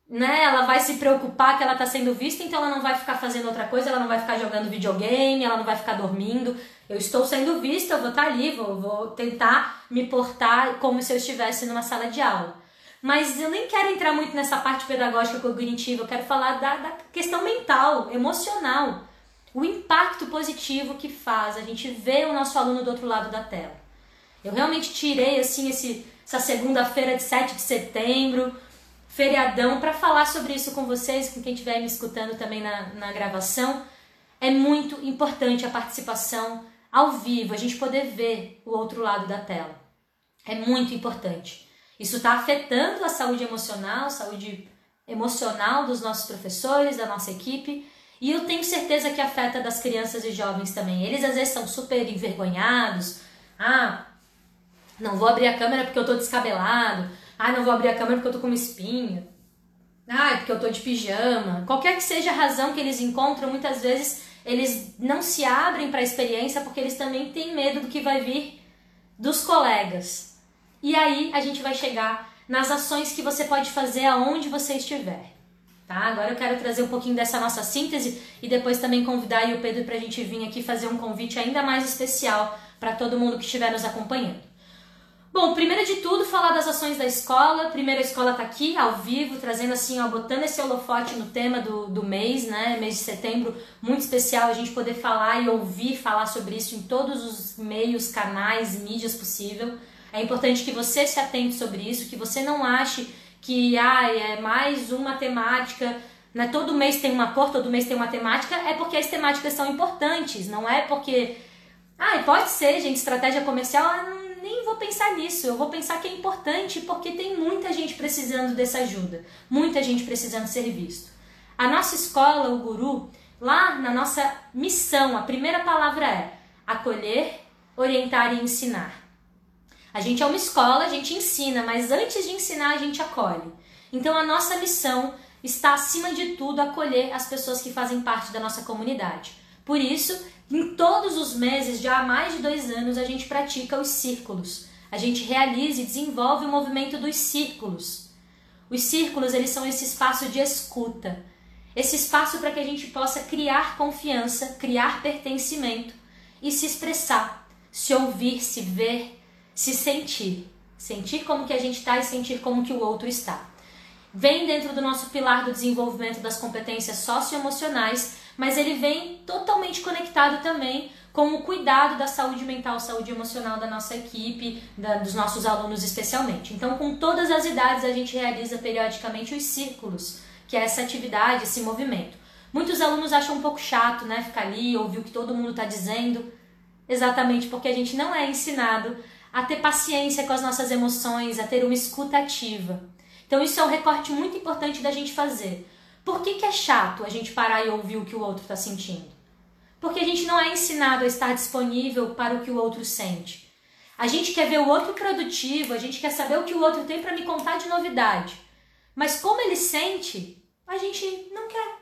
né, ela vai se preocupar que ela está sendo vista, então ela não vai ficar fazendo outra coisa, ela não vai ficar jogando videogame, ela não vai ficar dormindo. Eu estou sendo vista, eu vou estar tá ali, vou, vou tentar me portar como se eu estivesse numa sala de aula. Mas eu nem quero entrar muito nessa parte pedagógica cognitiva, eu quero falar da, da questão mental, emocional. O impacto positivo que faz a gente ver o nosso aluno do outro lado da tela. Eu realmente tirei assim esse, essa segunda-feira de 7 de setembro, feriadão para falar sobre isso com vocês, com quem estiver me escutando também na, na gravação. É muito importante a participação ao vivo, a gente poder ver o outro lado da tela. É muito importante. Isso está afetando a saúde emocional, saúde emocional dos nossos professores, da nossa equipe. E eu tenho certeza que afeta das crianças e jovens também. Eles às vezes são super envergonhados. Ah, não vou abrir a câmera porque eu tô descabelado. Ah, não vou abrir a câmera porque eu tô com uma espinha. Ah, é porque eu tô de pijama. Qualquer que seja a razão que eles encontram, muitas vezes eles não se abrem para a experiência porque eles também têm medo do que vai vir dos colegas. E aí a gente vai chegar nas ações que você pode fazer aonde você estiver. Tá? Agora eu quero trazer um pouquinho dessa nossa síntese e depois também convidar o Pedro para a gente vir aqui fazer um convite ainda mais especial para todo mundo que estiver nos acompanhando. Bom, primeiro de tudo, falar das ações da escola. Primeiro, a escola está aqui, ao vivo, trazendo assim, ó, botando esse holofote no tema do, do mês, né? Mês de setembro, muito especial a gente poder falar e ouvir falar sobre isso em todos os meios, canais, mídias possível. É importante que você se atente sobre isso, que você não ache que ah, é mais uma temática, né? todo mês tem uma cor, todo mês tem uma temática, é porque as temáticas são importantes, não é porque. Ah, pode ser, gente, estratégia comercial, ah, nem vou pensar nisso, eu vou pensar que é importante porque tem muita gente precisando dessa ajuda, muita gente precisando ser visto. A nossa escola, o Guru, lá na nossa missão, a primeira palavra é acolher, orientar e ensinar. A gente é uma escola, a gente ensina, mas antes de ensinar, a gente acolhe. Então a nossa missão está acima de tudo acolher as pessoas que fazem parte da nossa comunidade. Por isso, em todos os meses, já há mais de dois anos, a gente pratica os círculos. A gente realiza e desenvolve o movimento dos círculos. Os círculos, eles são esse espaço de escuta. Esse espaço para que a gente possa criar confiança, criar pertencimento e se expressar, se ouvir, se ver, se sentir. Sentir como que a gente está e sentir como que o outro está. Vem dentro do nosso pilar do desenvolvimento das competências socioemocionais mas ele vem totalmente conectado também com o cuidado da saúde mental, saúde emocional da nossa equipe, da, dos nossos alunos especialmente. Então, com todas as idades, a gente realiza periodicamente os círculos, que é essa atividade, esse movimento. Muitos alunos acham um pouco chato, né, ficar ali, ouvir o que todo mundo está dizendo, exatamente porque a gente não é ensinado a ter paciência com as nossas emoções, a ter uma escuta ativa. Então, isso é um recorte muito importante da gente fazer. Por que, que é chato a gente parar e ouvir o que o outro está sentindo? Porque a gente não é ensinado a estar disponível para o que o outro sente. A gente quer ver o outro produtivo, a gente quer saber o que o outro tem para me contar de novidade. Mas como ele sente, a gente não quer.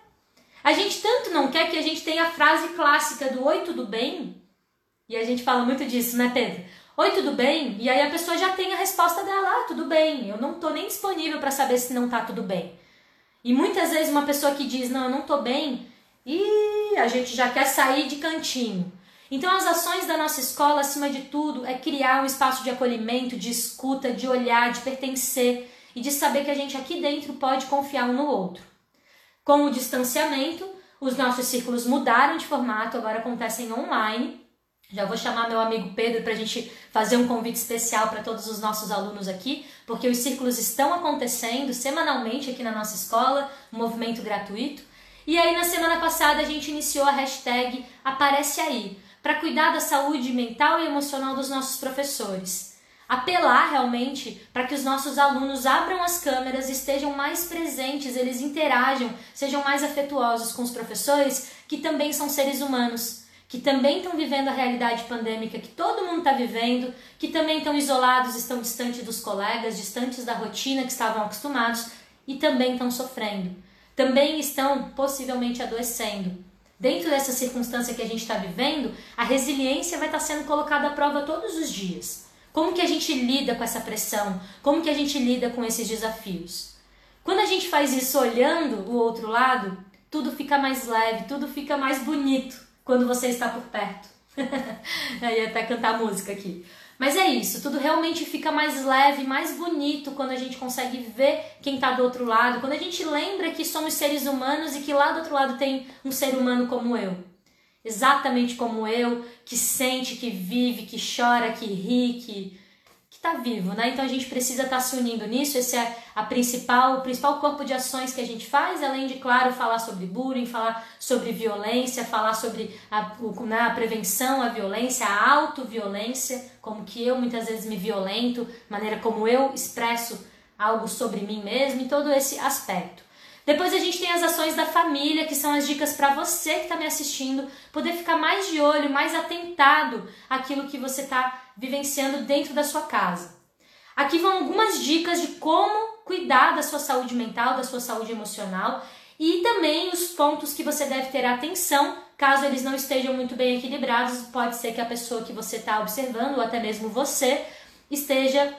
A gente tanto não quer que a gente tem a frase clássica do oi, tudo bem? E a gente fala muito disso, né, Pedro? Oi, tudo bem? E aí a pessoa já tem a resposta dela, ah, tudo bem. Eu não tô nem disponível para saber se não tá tudo bem. E muitas vezes uma pessoa que diz, não, eu não tô bem, e a gente já quer sair de cantinho. Então, as ações da nossa escola, acima de tudo, é criar um espaço de acolhimento, de escuta, de olhar, de pertencer e de saber que a gente aqui dentro pode confiar um no outro. Com o distanciamento, os nossos círculos mudaram de formato, agora acontecem online. Já vou chamar meu amigo Pedro para a gente fazer um convite especial para todos os nossos alunos aqui, porque os círculos estão acontecendo semanalmente aqui na nossa escola, um movimento gratuito. E aí, na semana passada, a gente iniciou a hashtag Aparece Aí, para cuidar da saúde mental e emocional dos nossos professores. Apelar realmente para que os nossos alunos abram as câmeras, estejam mais presentes, eles interajam, sejam mais afetuosos com os professores, que também são seres humanos, que também estão vivendo a realidade pandêmica que todo mundo está vivendo, que também estão isolados, estão distantes dos colegas, distantes da rotina que estavam acostumados e também estão sofrendo também estão possivelmente adoecendo. Dentro dessa circunstância que a gente está vivendo, a resiliência vai estar tá sendo colocada à prova todos os dias. Como que a gente lida com essa pressão? Como que a gente lida com esses desafios? Quando a gente faz isso olhando o outro lado, tudo fica mais leve, tudo fica mais bonito quando você está por perto. Aí até cantar música aqui. Mas é isso, tudo realmente fica mais leve, mais bonito quando a gente consegue ver quem está do outro lado, quando a gente lembra que somos seres humanos e que lá do outro lado tem um ser humano como eu. Exatamente como eu, que sente, que vive, que chora, que ri, que está vivo, né? Então a gente precisa estar tá se unindo nisso. Esse é a principal, o principal corpo de ações que a gente faz, além de, claro, falar sobre bullying, falar sobre violência, falar sobre a, né, a prevenção à violência, a autoviolência, como que eu muitas vezes me violento, maneira como eu expresso algo sobre mim mesmo, e todo esse aspecto. Depois a gente tem as ações da família, que são as dicas para você que está me assistindo, poder ficar mais de olho, mais atentado àquilo que você está vivenciando dentro da sua casa. Aqui vão algumas dicas de como cuidar da sua saúde mental, da sua saúde emocional e também os pontos que você deve ter atenção caso eles não estejam muito bem equilibrados. Pode ser que a pessoa que você está observando, ou até mesmo você, esteja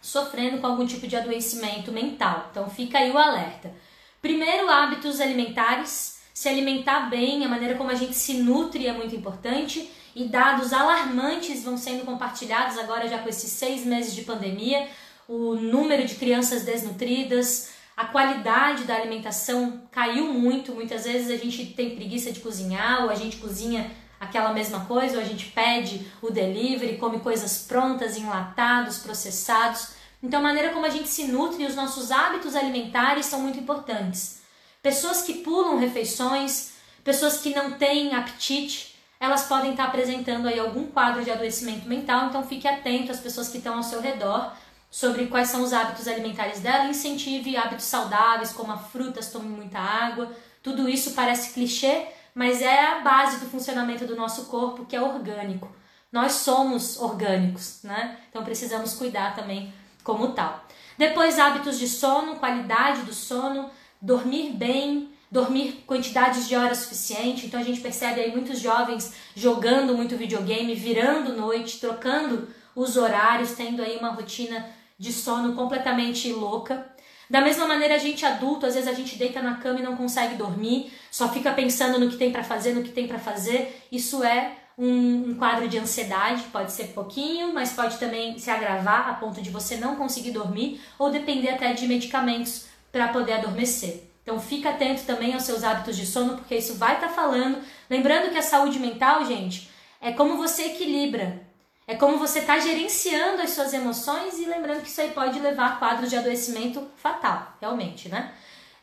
sofrendo com algum tipo de adoecimento mental. Então fica aí o alerta. Primeiro, hábitos alimentares. Se alimentar bem, a maneira como a gente se nutre é muito importante. E dados alarmantes vão sendo compartilhados agora, já com esses seis meses de pandemia. O número de crianças desnutridas, a qualidade da alimentação caiu muito. Muitas vezes a gente tem preguiça de cozinhar, ou a gente cozinha aquela mesma coisa, ou a gente pede o delivery, come coisas prontas, enlatados, processados. Então, a maneira como a gente se nutre e os nossos hábitos alimentares são muito importantes. Pessoas que pulam refeições, pessoas que não têm apetite, elas podem estar apresentando aí algum quadro de adoecimento mental, então fique atento às pessoas que estão ao seu redor sobre quais são os hábitos alimentares dela, incentive hábitos saudáveis, como frutas, tome muita água. Tudo isso parece clichê, mas é a base do funcionamento do nosso corpo, que é orgânico. Nós somos orgânicos, né? Então precisamos cuidar também como tal. Depois, hábitos de sono, qualidade do sono, dormir bem, dormir quantidades de horas suficiente. Então a gente percebe aí muitos jovens jogando muito videogame, virando noite, trocando os horários, tendo aí uma rotina de sono completamente louca. Da mesma maneira, a gente adulto, às vezes a gente deita na cama e não consegue dormir, só fica pensando no que tem para fazer, no que tem para fazer. Isso é um, um, quadro de ansiedade, pode ser pouquinho, mas pode também se agravar a ponto de você não conseguir dormir ou depender até de medicamentos para poder adormecer. Então fica atento também aos seus hábitos de sono, porque isso vai estar tá falando. Lembrando que a saúde mental, gente, é como você equilibra. É como você está gerenciando as suas emoções e lembrando que isso aí pode levar a quadros de adoecimento fatal, realmente, né?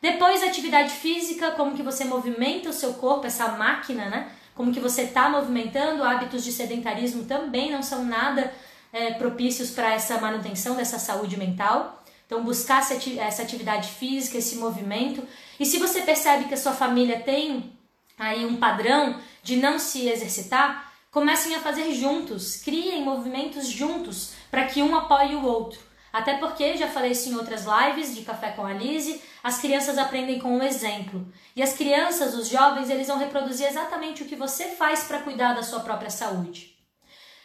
Depois, atividade física, como que você movimenta o seu corpo, essa máquina, né? Como que você está movimentando, hábitos de sedentarismo também não são nada é, propícios para essa manutenção dessa saúde mental. Então, buscar essa atividade física, esse movimento. E se você percebe que a sua família tem aí um padrão de não se exercitar, comecem a fazer juntos, criem movimentos juntos para que um apoie o outro. Até porque, já falei isso em outras lives de Café com a Lise, as crianças aprendem com o exemplo. E as crianças, os jovens, eles vão reproduzir exatamente o que você faz para cuidar da sua própria saúde.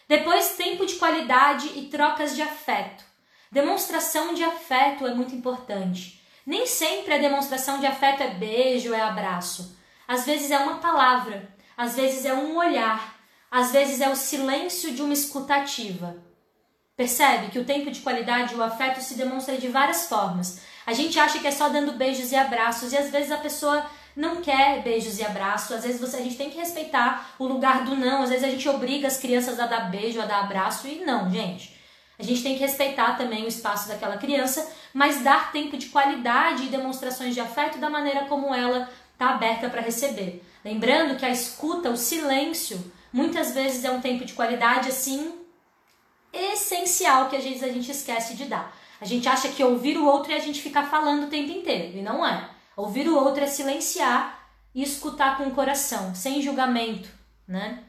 Depois, tempo de qualidade e trocas de afeto. Demonstração de afeto é muito importante. Nem sempre a demonstração de afeto é beijo, é abraço. Às vezes é uma palavra, às vezes é um olhar, às vezes é o silêncio de uma escutativa. Percebe que o tempo de qualidade e o afeto se demonstra de várias formas. A gente acha que é só dando beijos e abraços e às vezes a pessoa não quer beijos e abraços. Às vezes você, a gente tem que respeitar o lugar do não. Às vezes a gente obriga as crianças a dar beijo, a dar abraço e não, gente. A gente tem que respeitar também o espaço daquela criança, mas dar tempo de qualidade e demonstrações de afeto da maneira como ela está aberta para receber. Lembrando que a escuta, o silêncio, muitas vezes é um tempo de qualidade assim essencial que às vezes a gente esquece de dar. A gente acha que ouvir o outro é a gente ficar falando o tempo inteiro, e não é. Ouvir o outro é silenciar e escutar com o coração, sem julgamento, né?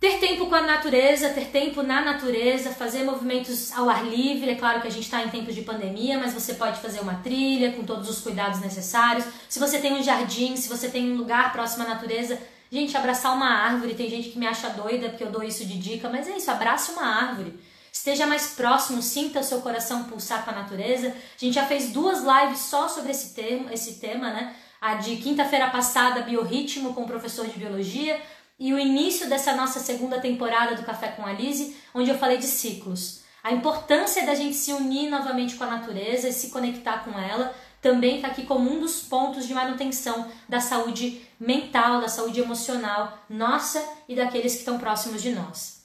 Ter tempo com a natureza, ter tempo na natureza, fazer movimentos ao ar livre. É claro que a gente está em tempos de pandemia, mas você pode fazer uma trilha com todos os cuidados necessários. Se você tem um jardim, se você tem um lugar próximo à natureza, gente, abraçar uma árvore. Tem gente que me acha doida porque eu dou isso de dica, mas é isso, abrace uma árvore. Esteja mais próximo, sinta o seu coração pulsar com a natureza. A gente já fez duas lives só sobre esse tema, esse tema, né? A de quinta-feira passada, biorritmo com o professor de biologia e o início dessa nossa segunda temporada do Café com a Lise, onde eu falei de ciclos. A importância da gente se unir novamente com a natureza e se conectar com ela também está aqui como um dos pontos de manutenção da saúde mental, da saúde emocional nossa e daqueles que estão próximos de nós.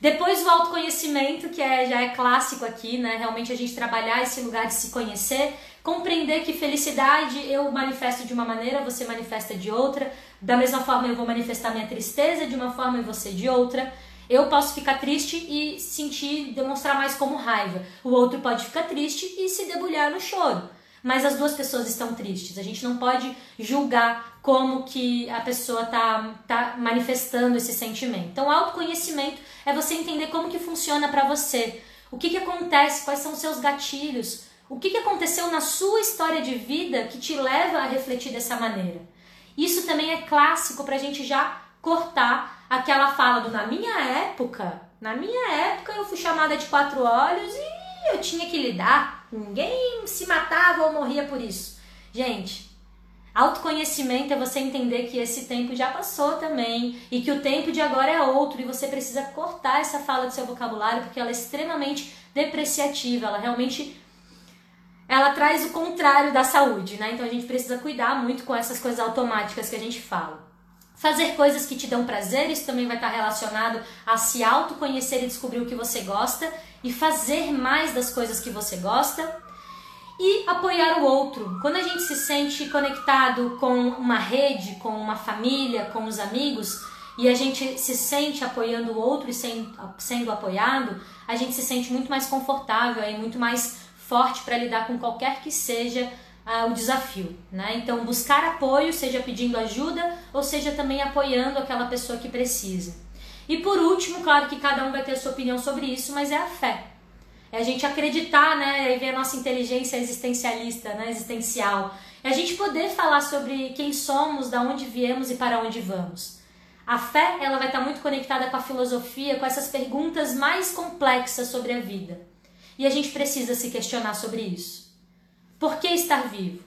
Depois o autoconhecimento, que é, já é clássico aqui, né? Realmente a gente trabalhar esse lugar de se conhecer, compreender que felicidade eu manifesto de uma maneira, você manifesta de outra, da mesma forma, eu vou manifestar minha tristeza de uma forma e você de outra. Eu posso ficar triste e sentir, demonstrar mais como raiva. O outro pode ficar triste e se debulhar no choro. Mas as duas pessoas estão tristes. A gente não pode julgar como que a pessoa tá, tá manifestando esse sentimento. Então, autoconhecimento é você entender como que funciona para você. O que, que acontece, quais são os seus gatilhos, o que, que aconteceu na sua história de vida que te leva a refletir dessa maneira. Isso também é clássico para a gente já cortar aquela fala do na minha época. Na minha época eu fui chamada de quatro olhos e eu tinha que lidar. Ninguém se matava ou morria por isso. Gente, autoconhecimento é você entender que esse tempo já passou também e que o tempo de agora é outro e você precisa cortar essa fala do seu vocabulário porque ela é extremamente depreciativa, ela realmente ela traz o contrário da saúde, né? Então a gente precisa cuidar muito com essas coisas automáticas que a gente fala. Fazer coisas que te dão prazer, isso também vai estar relacionado a se autoconhecer e descobrir o que você gosta e fazer mais das coisas que você gosta e apoiar o outro. Quando a gente se sente conectado com uma rede, com uma família, com os amigos e a gente se sente apoiando o outro e sendo, sendo apoiado, a gente se sente muito mais confortável e muito mais forte para lidar com qualquer que seja uh, o desafio, né? Então, buscar apoio, seja pedindo ajuda ou seja também apoiando aquela pessoa que precisa. E por último, claro que cada um vai ter a sua opinião sobre isso, mas é a fé. É a gente acreditar, né, e ver a nossa inteligência existencialista, né, existencial. É a gente poder falar sobre quem somos, da onde viemos e para onde vamos. A fé, ela vai estar muito conectada com a filosofia, com essas perguntas mais complexas sobre a vida. E a gente precisa se questionar sobre isso. Por que estar vivo?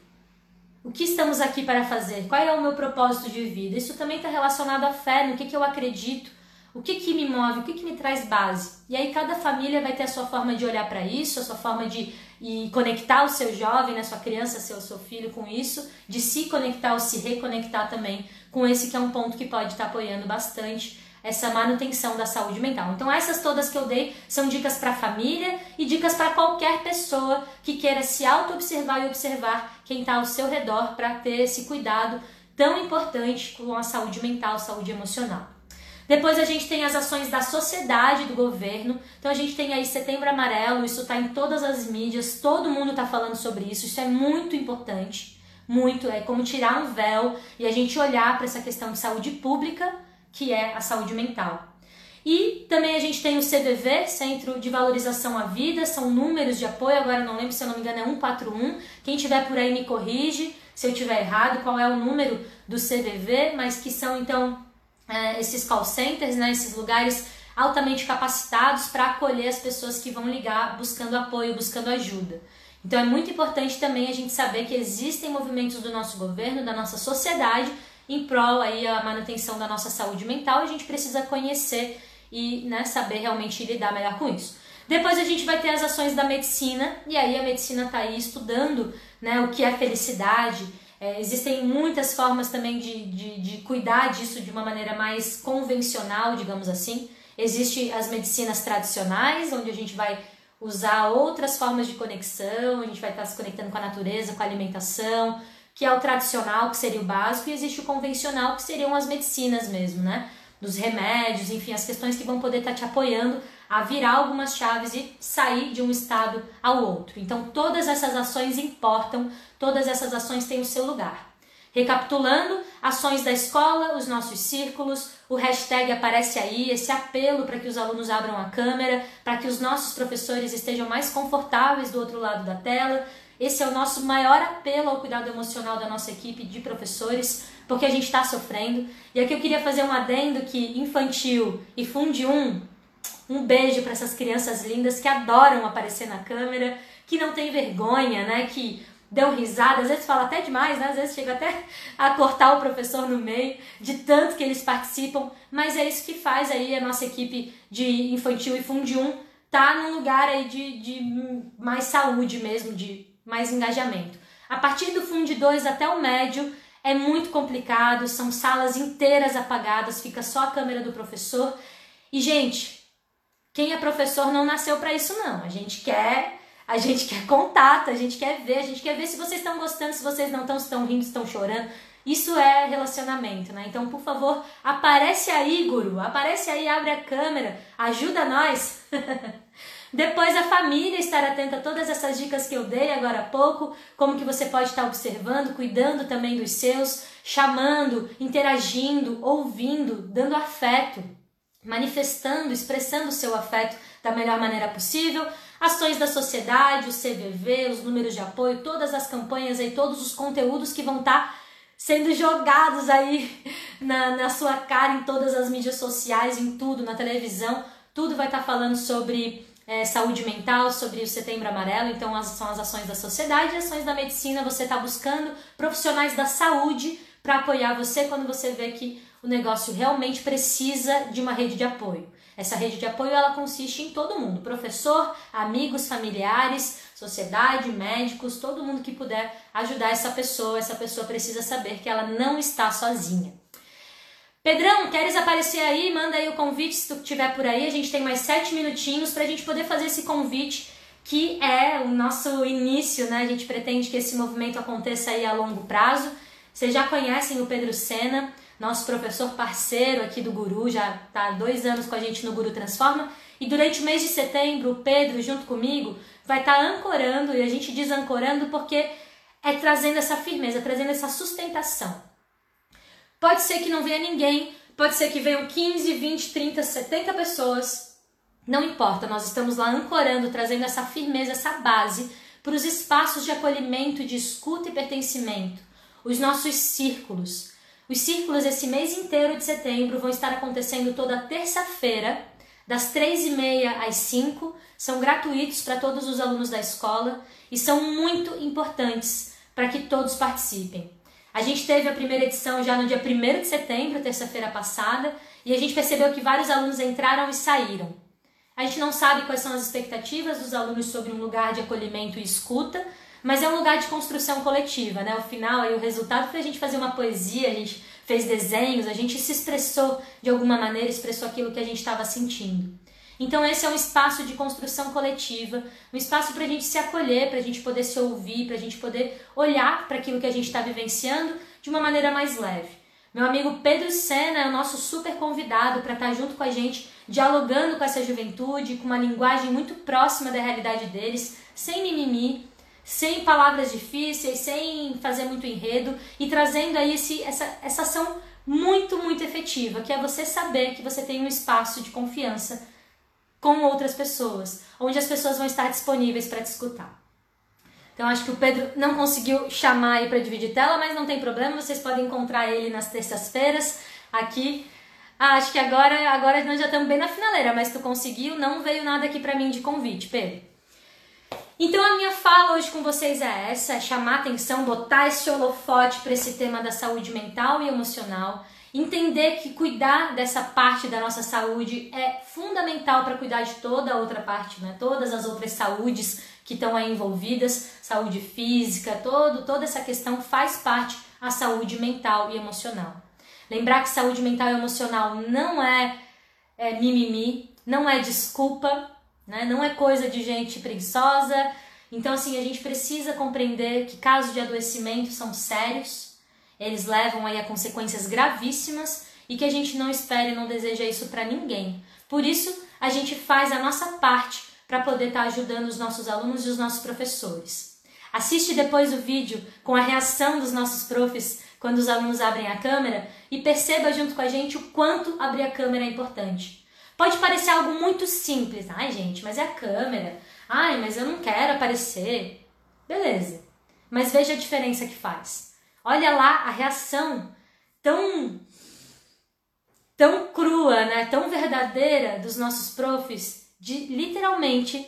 O que estamos aqui para fazer? Qual é o meu propósito de vida? Isso também está relacionado à fé, no que, que eu acredito, o que, que me move, o que, que me traz base. E aí cada família vai ter a sua forma de olhar para isso, a sua forma de e conectar o seu jovem, né, sua criança, seu, seu filho com isso, de se conectar ou se reconectar também com esse que é um ponto que pode estar tá apoiando bastante essa manutenção da saúde mental. Então essas todas que eu dei são dicas para a família e dicas para qualquer pessoa que queira se auto-observar e observar quem está ao seu redor para ter esse cuidado tão importante com a saúde mental, saúde emocional. Depois a gente tem as ações da sociedade, do governo. Então a gente tem aí Setembro Amarelo, isso está em todas as mídias, todo mundo está falando sobre isso, isso é muito importante. Muito, é como tirar um véu e a gente olhar para essa questão de saúde pública, que é a saúde mental. E também a gente tem o CVV, Centro de Valorização à Vida, são números de apoio, agora não lembro se eu não me engano é 141. Quem tiver por aí me corrige se eu tiver errado, qual é o número do CVV, mas que são então é, esses call centers, né, esses lugares altamente capacitados para acolher as pessoas que vão ligar buscando apoio, buscando ajuda. Então é muito importante também a gente saber que existem movimentos do nosso governo, da nossa sociedade, em prol aí a manutenção da nossa saúde mental. A gente precisa conhecer e né, saber realmente lidar melhor com isso. Depois a gente vai ter as ações da medicina, e aí a medicina está aí estudando né, o que é felicidade, é, existem muitas formas também de, de, de cuidar disso de uma maneira mais convencional, digamos assim. Existem as medicinas tradicionais, onde a gente vai usar outras formas de conexão, a gente vai estar se conectando com a natureza, com a alimentação, que é o tradicional, que seria o básico, e existe o convencional, que seriam as medicinas mesmo, né? Dos remédios, enfim, as questões que vão poder estar te apoiando a virar algumas chaves e sair de um estado ao outro. Então, todas essas ações importam, todas essas ações têm o seu lugar. Recapitulando, ações da escola, os nossos círculos, o hashtag aparece aí, esse apelo para que os alunos abram a câmera, para que os nossos professores estejam mais confortáveis do outro lado da tela. Esse é o nosso maior apelo ao cuidado emocional da nossa equipe de professores, porque a gente está sofrendo. E aqui eu queria fazer um adendo que infantil e Fundi 1 um beijo para essas crianças lindas que adoram aparecer na câmera, que não tem vergonha, né? Que dão risada, às vezes fala até demais, né? Às vezes chega até a cortar o professor no meio, de tanto que eles participam, mas é isso que faz aí a nossa equipe de infantil e fundium tá num lugar aí de, de mais saúde mesmo, de mais engajamento. A partir do fundo 2 até o médio é muito complicado, são salas inteiras apagadas, fica só a câmera do professor. E gente, quem é professor não nasceu para isso não. A gente quer, a gente quer contato, a gente quer ver, a gente quer ver se vocês estão gostando, se vocês não estão, se estão rindo, se estão chorando. Isso é relacionamento, né? Então, por favor, aparece aí, guru, aparece aí, abre a câmera, ajuda nós. Depois a família estar atenta a todas essas dicas que eu dei agora há pouco, como que você pode estar observando, cuidando também dos seus, chamando, interagindo, ouvindo, dando afeto manifestando, expressando o seu afeto da melhor maneira possível. Ações da sociedade, o CVV, os números de apoio, todas as campanhas e todos os conteúdos que vão estar sendo jogados aí na, na sua cara em todas as mídias sociais, em tudo, na televisão. Tudo vai estar falando sobre é, saúde mental, sobre o Setembro Amarelo. Então, as, são as ações da sociedade e ações da medicina. Você está buscando profissionais da saúde para apoiar você quando você vê que o negócio realmente precisa de uma rede de apoio. Essa rede de apoio ela consiste em todo mundo, professor, amigos, familiares, sociedade, médicos, todo mundo que puder ajudar essa pessoa. Essa pessoa precisa saber que ela não está sozinha. Pedrão, queres aparecer aí? Manda aí o convite se tu estiver por aí. A gente tem mais sete minutinhos para a gente poder fazer esse convite que é o nosso início, né? A gente pretende que esse movimento aconteça aí a longo prazo. Vocês já conhecem o Pedro Sena, nosso professor parceiro aqui do Guru, já está há dois anos com a gente no Guru Transforma. E durante o mês de setembro, o Pedro, junto comigo, vai estar tá ancorando, e a gente diz ancorando porque é trazendo essa firmeza, trazendo essa sustentação. Pode ser que não venha ninguém, pode ser que venham 15, 20, 30, 70 pessoas. Não importa, nós estamos lá ancorando, trazendo essa firmeza, essa base para os espaços de acolhimento, de escuta e pertencimento, os nossos círculos os círculos esse mês inteiro de setembro vão estar acontecendo toda terça-feira, das três e meia às cinco. São gratuitos para todos os alunos da escola e são muito importantes para que todos participem. A gente teve a primeira edição já no dia 1 de setembro, terça-feira passada, e a gente percebeu que vários alunos entraram e saíram. A gente não sabe quais são as expectativas dos alunos sobre um lugar de acolhimento e escuta, mas é um lugar de construção coletiva, né? O final aí, o resultado foi a gente fazer uma poesia, a gente fez desenhos, a gente se expressou de alguma maneira, expressou aquilo que a gente estava sentindo. Então, esse é um espaço de construção coletiva, um espaço para a gente se acolher, para a gente poder se ouvir, para a gente poder olhar para aquilo que a gente está vivenciando de uma maneira mais leve. Meu amigo Pedro Sena é o nosso super convidado para estar tá junto com a gente, dialogando com essa juventude, com uma linguagem muito próxima da realidade deles, sem mimimi, sem palavras difíceis, sem fazer muito enredo e trazendo aí esse, essa, essa ação muito, muito efetiva, que é você saber que você tem um espaço de confiança com outras pessoas, onde as pessoas vão estar disponíveis para te escutar. Então acho que o Pedro não conseguiu chamar aí para dividir tela, mas não tem problema, vocês podem encontrar ele nas terças-feiras aqui. Ah, acho que agora agora nós já estamos bem na finaleira, mas tu conseguiu, não veio nada aqui para mim de convite, Pedro. Então a minha fala hoje com vocês é essa, é chamar atenção, botar esse holofote para esse tema da saúde mental e emocional Entender que cuidar dessa parte da nossa saúde é fundamental para cuidar de toda a outra parte, né? Todas as outras saúdes que estão aí envolvidas, saúde física, todo, toda essa questão faz parte a saúde mental e emocional. Lembrar que saúde mental e emocional não é, é mimimi, não é desculpa, né? não é coisa de gente preguiçosa. Então, assim, a gente precisa compreender que casos de adoecimento são sérios, eles levam aí a consequências gravíssimas e que a gente não espere e não deseja isso para ninguém. Por isso, a gente faz a nossa parte para poder estar tá ajudando os nossos alunos e os nossos professores. Assiste depois o vídeo com a reação dos nossos profs quando os alunos abrem a câmera e perceba junto com a gente o quanto abrir a câmera é importante. Pode parecer algo muito simples. Ai, gente, mas é a câmera. Ai, mas eu não quero aparecer. Beleza. Mas veja a diferença que faz. Olha lá a reação tão tão crua, né, tão verdadeira dos nossos profs de literalmente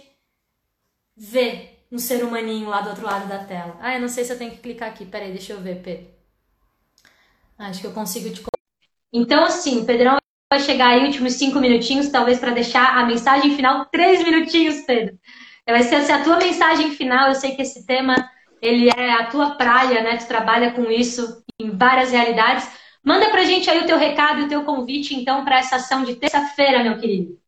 ver um ser humaninho lá do outro lado da tela. Ah, eu não sei se eu tenho que clicar aqui. Peraí, deixa eu ver, Pedro. Acho que eu consigo te. Então, assim, Pedrão vai chegar aí últimos cinco minutinhos, talvez para deixar a mensagem final três minutinhos, Pedro. Vai ser a tua mensagem final. Eu sei que esse tema ele é a tua praia, né? Tu trabalha com isso em várias realidades. Manda pra gente aí o teu recado e o teu convite, então, para essa ação de terça-feira, meu querido.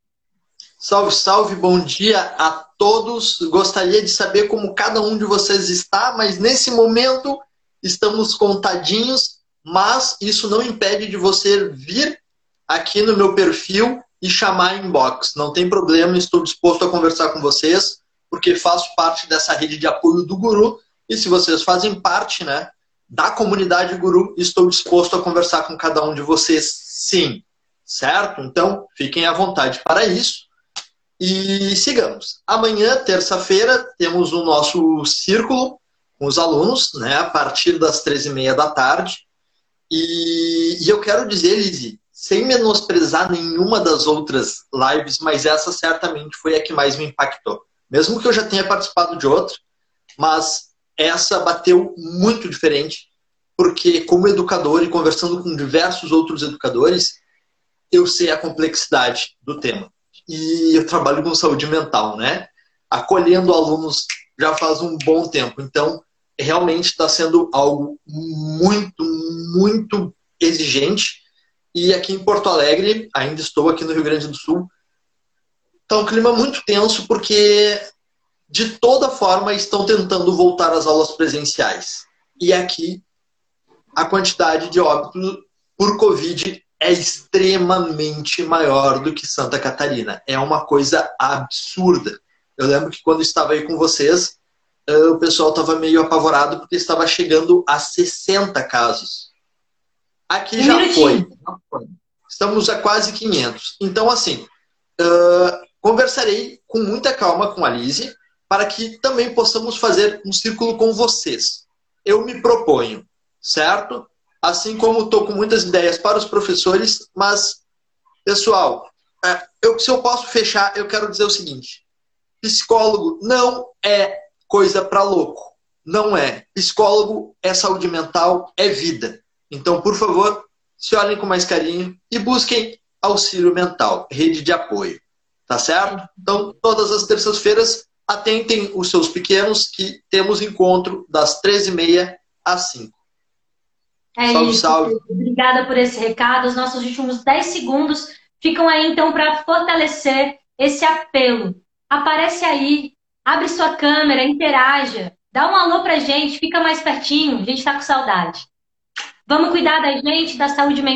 Salve, salve, bom dia a todos. Gostaria de saber como cada um de vocês está, mas nesse momento estamos contadinhos, mas isso não impede de você vir aqui no meu perfil e chamar inbox. Não tem problema, estou disposto a conversar com vocês, porque faço parte dessa rede de apoio do Guru e se vocês fazem parte né, da comunidade Guru, estou disposto a conversar com cada um de vocês, sim. Certo? Então, fiquem à vontade para isso. E sigamos. Amanhã, terça-feira, temos o nosso círculo com os alunos, né, a partir das 13h30 da tarde. E, e eu quero dizer, Lizzie, sem menosprezar nenhuma das outras lives, mas essa certamente foi a que mais me impactou. Mesmo que eu já tenha participado de outra, mas essa bateu muito diferente, porque como educador e conversando com diversos outros educadores, eu sei a complexidade do tema. E eu trabalho com saúde mental, né? Acolhendo alunos já faz um bom tempo. Então, realmente está sendo algo muito, muito exigente. E aqui em Porto Alegre, ainda estou aqui no Rio Grande do Sul, está um clima muito tenso porque de toda forma estão tentando voltar às aulas presenciais. E aqui a quantidade de óbitos por Covid é extremamente maior do que Santa Catarina. É uma coisa absurda. Eu lembro que quando estava aí com vocês, eh, o pessoal estava meio apavorado porque estava chegando a 60 casos. Aqui já foi. Estamos a quase 500. Então, assim, uh, conversarei com muita calma com a Lise para que também possamos fazer um círculo com vocês. Eu me proponho, certo? Assim como estou com muitas ideias para os professores, mas, pessoal, é, eu, se eu posso fechar, eu quero dizer o seguinte: psicólogo não é coisa para louco. Não é. Psicólogo é saúde mental, é vida. Então, por favor, se olhem com mais carinho e busquem auxílio mental, rede de apoio. Tá certo? Então, todas as terças-feiras, Atentem os seus pequenos que temos encontro das 13h30 às 5 É salve, isso. salve. Obrigada por esse recado. Os nossos últimos 10 segundos ficam aí, então, para fortalecer esse apelo. Aparece aí, abre sua câmera, interaja, dá um alô pra gente, fica mais pertinho, a gente tá com saudade. Vamos cuidar da gente, da saúde mental.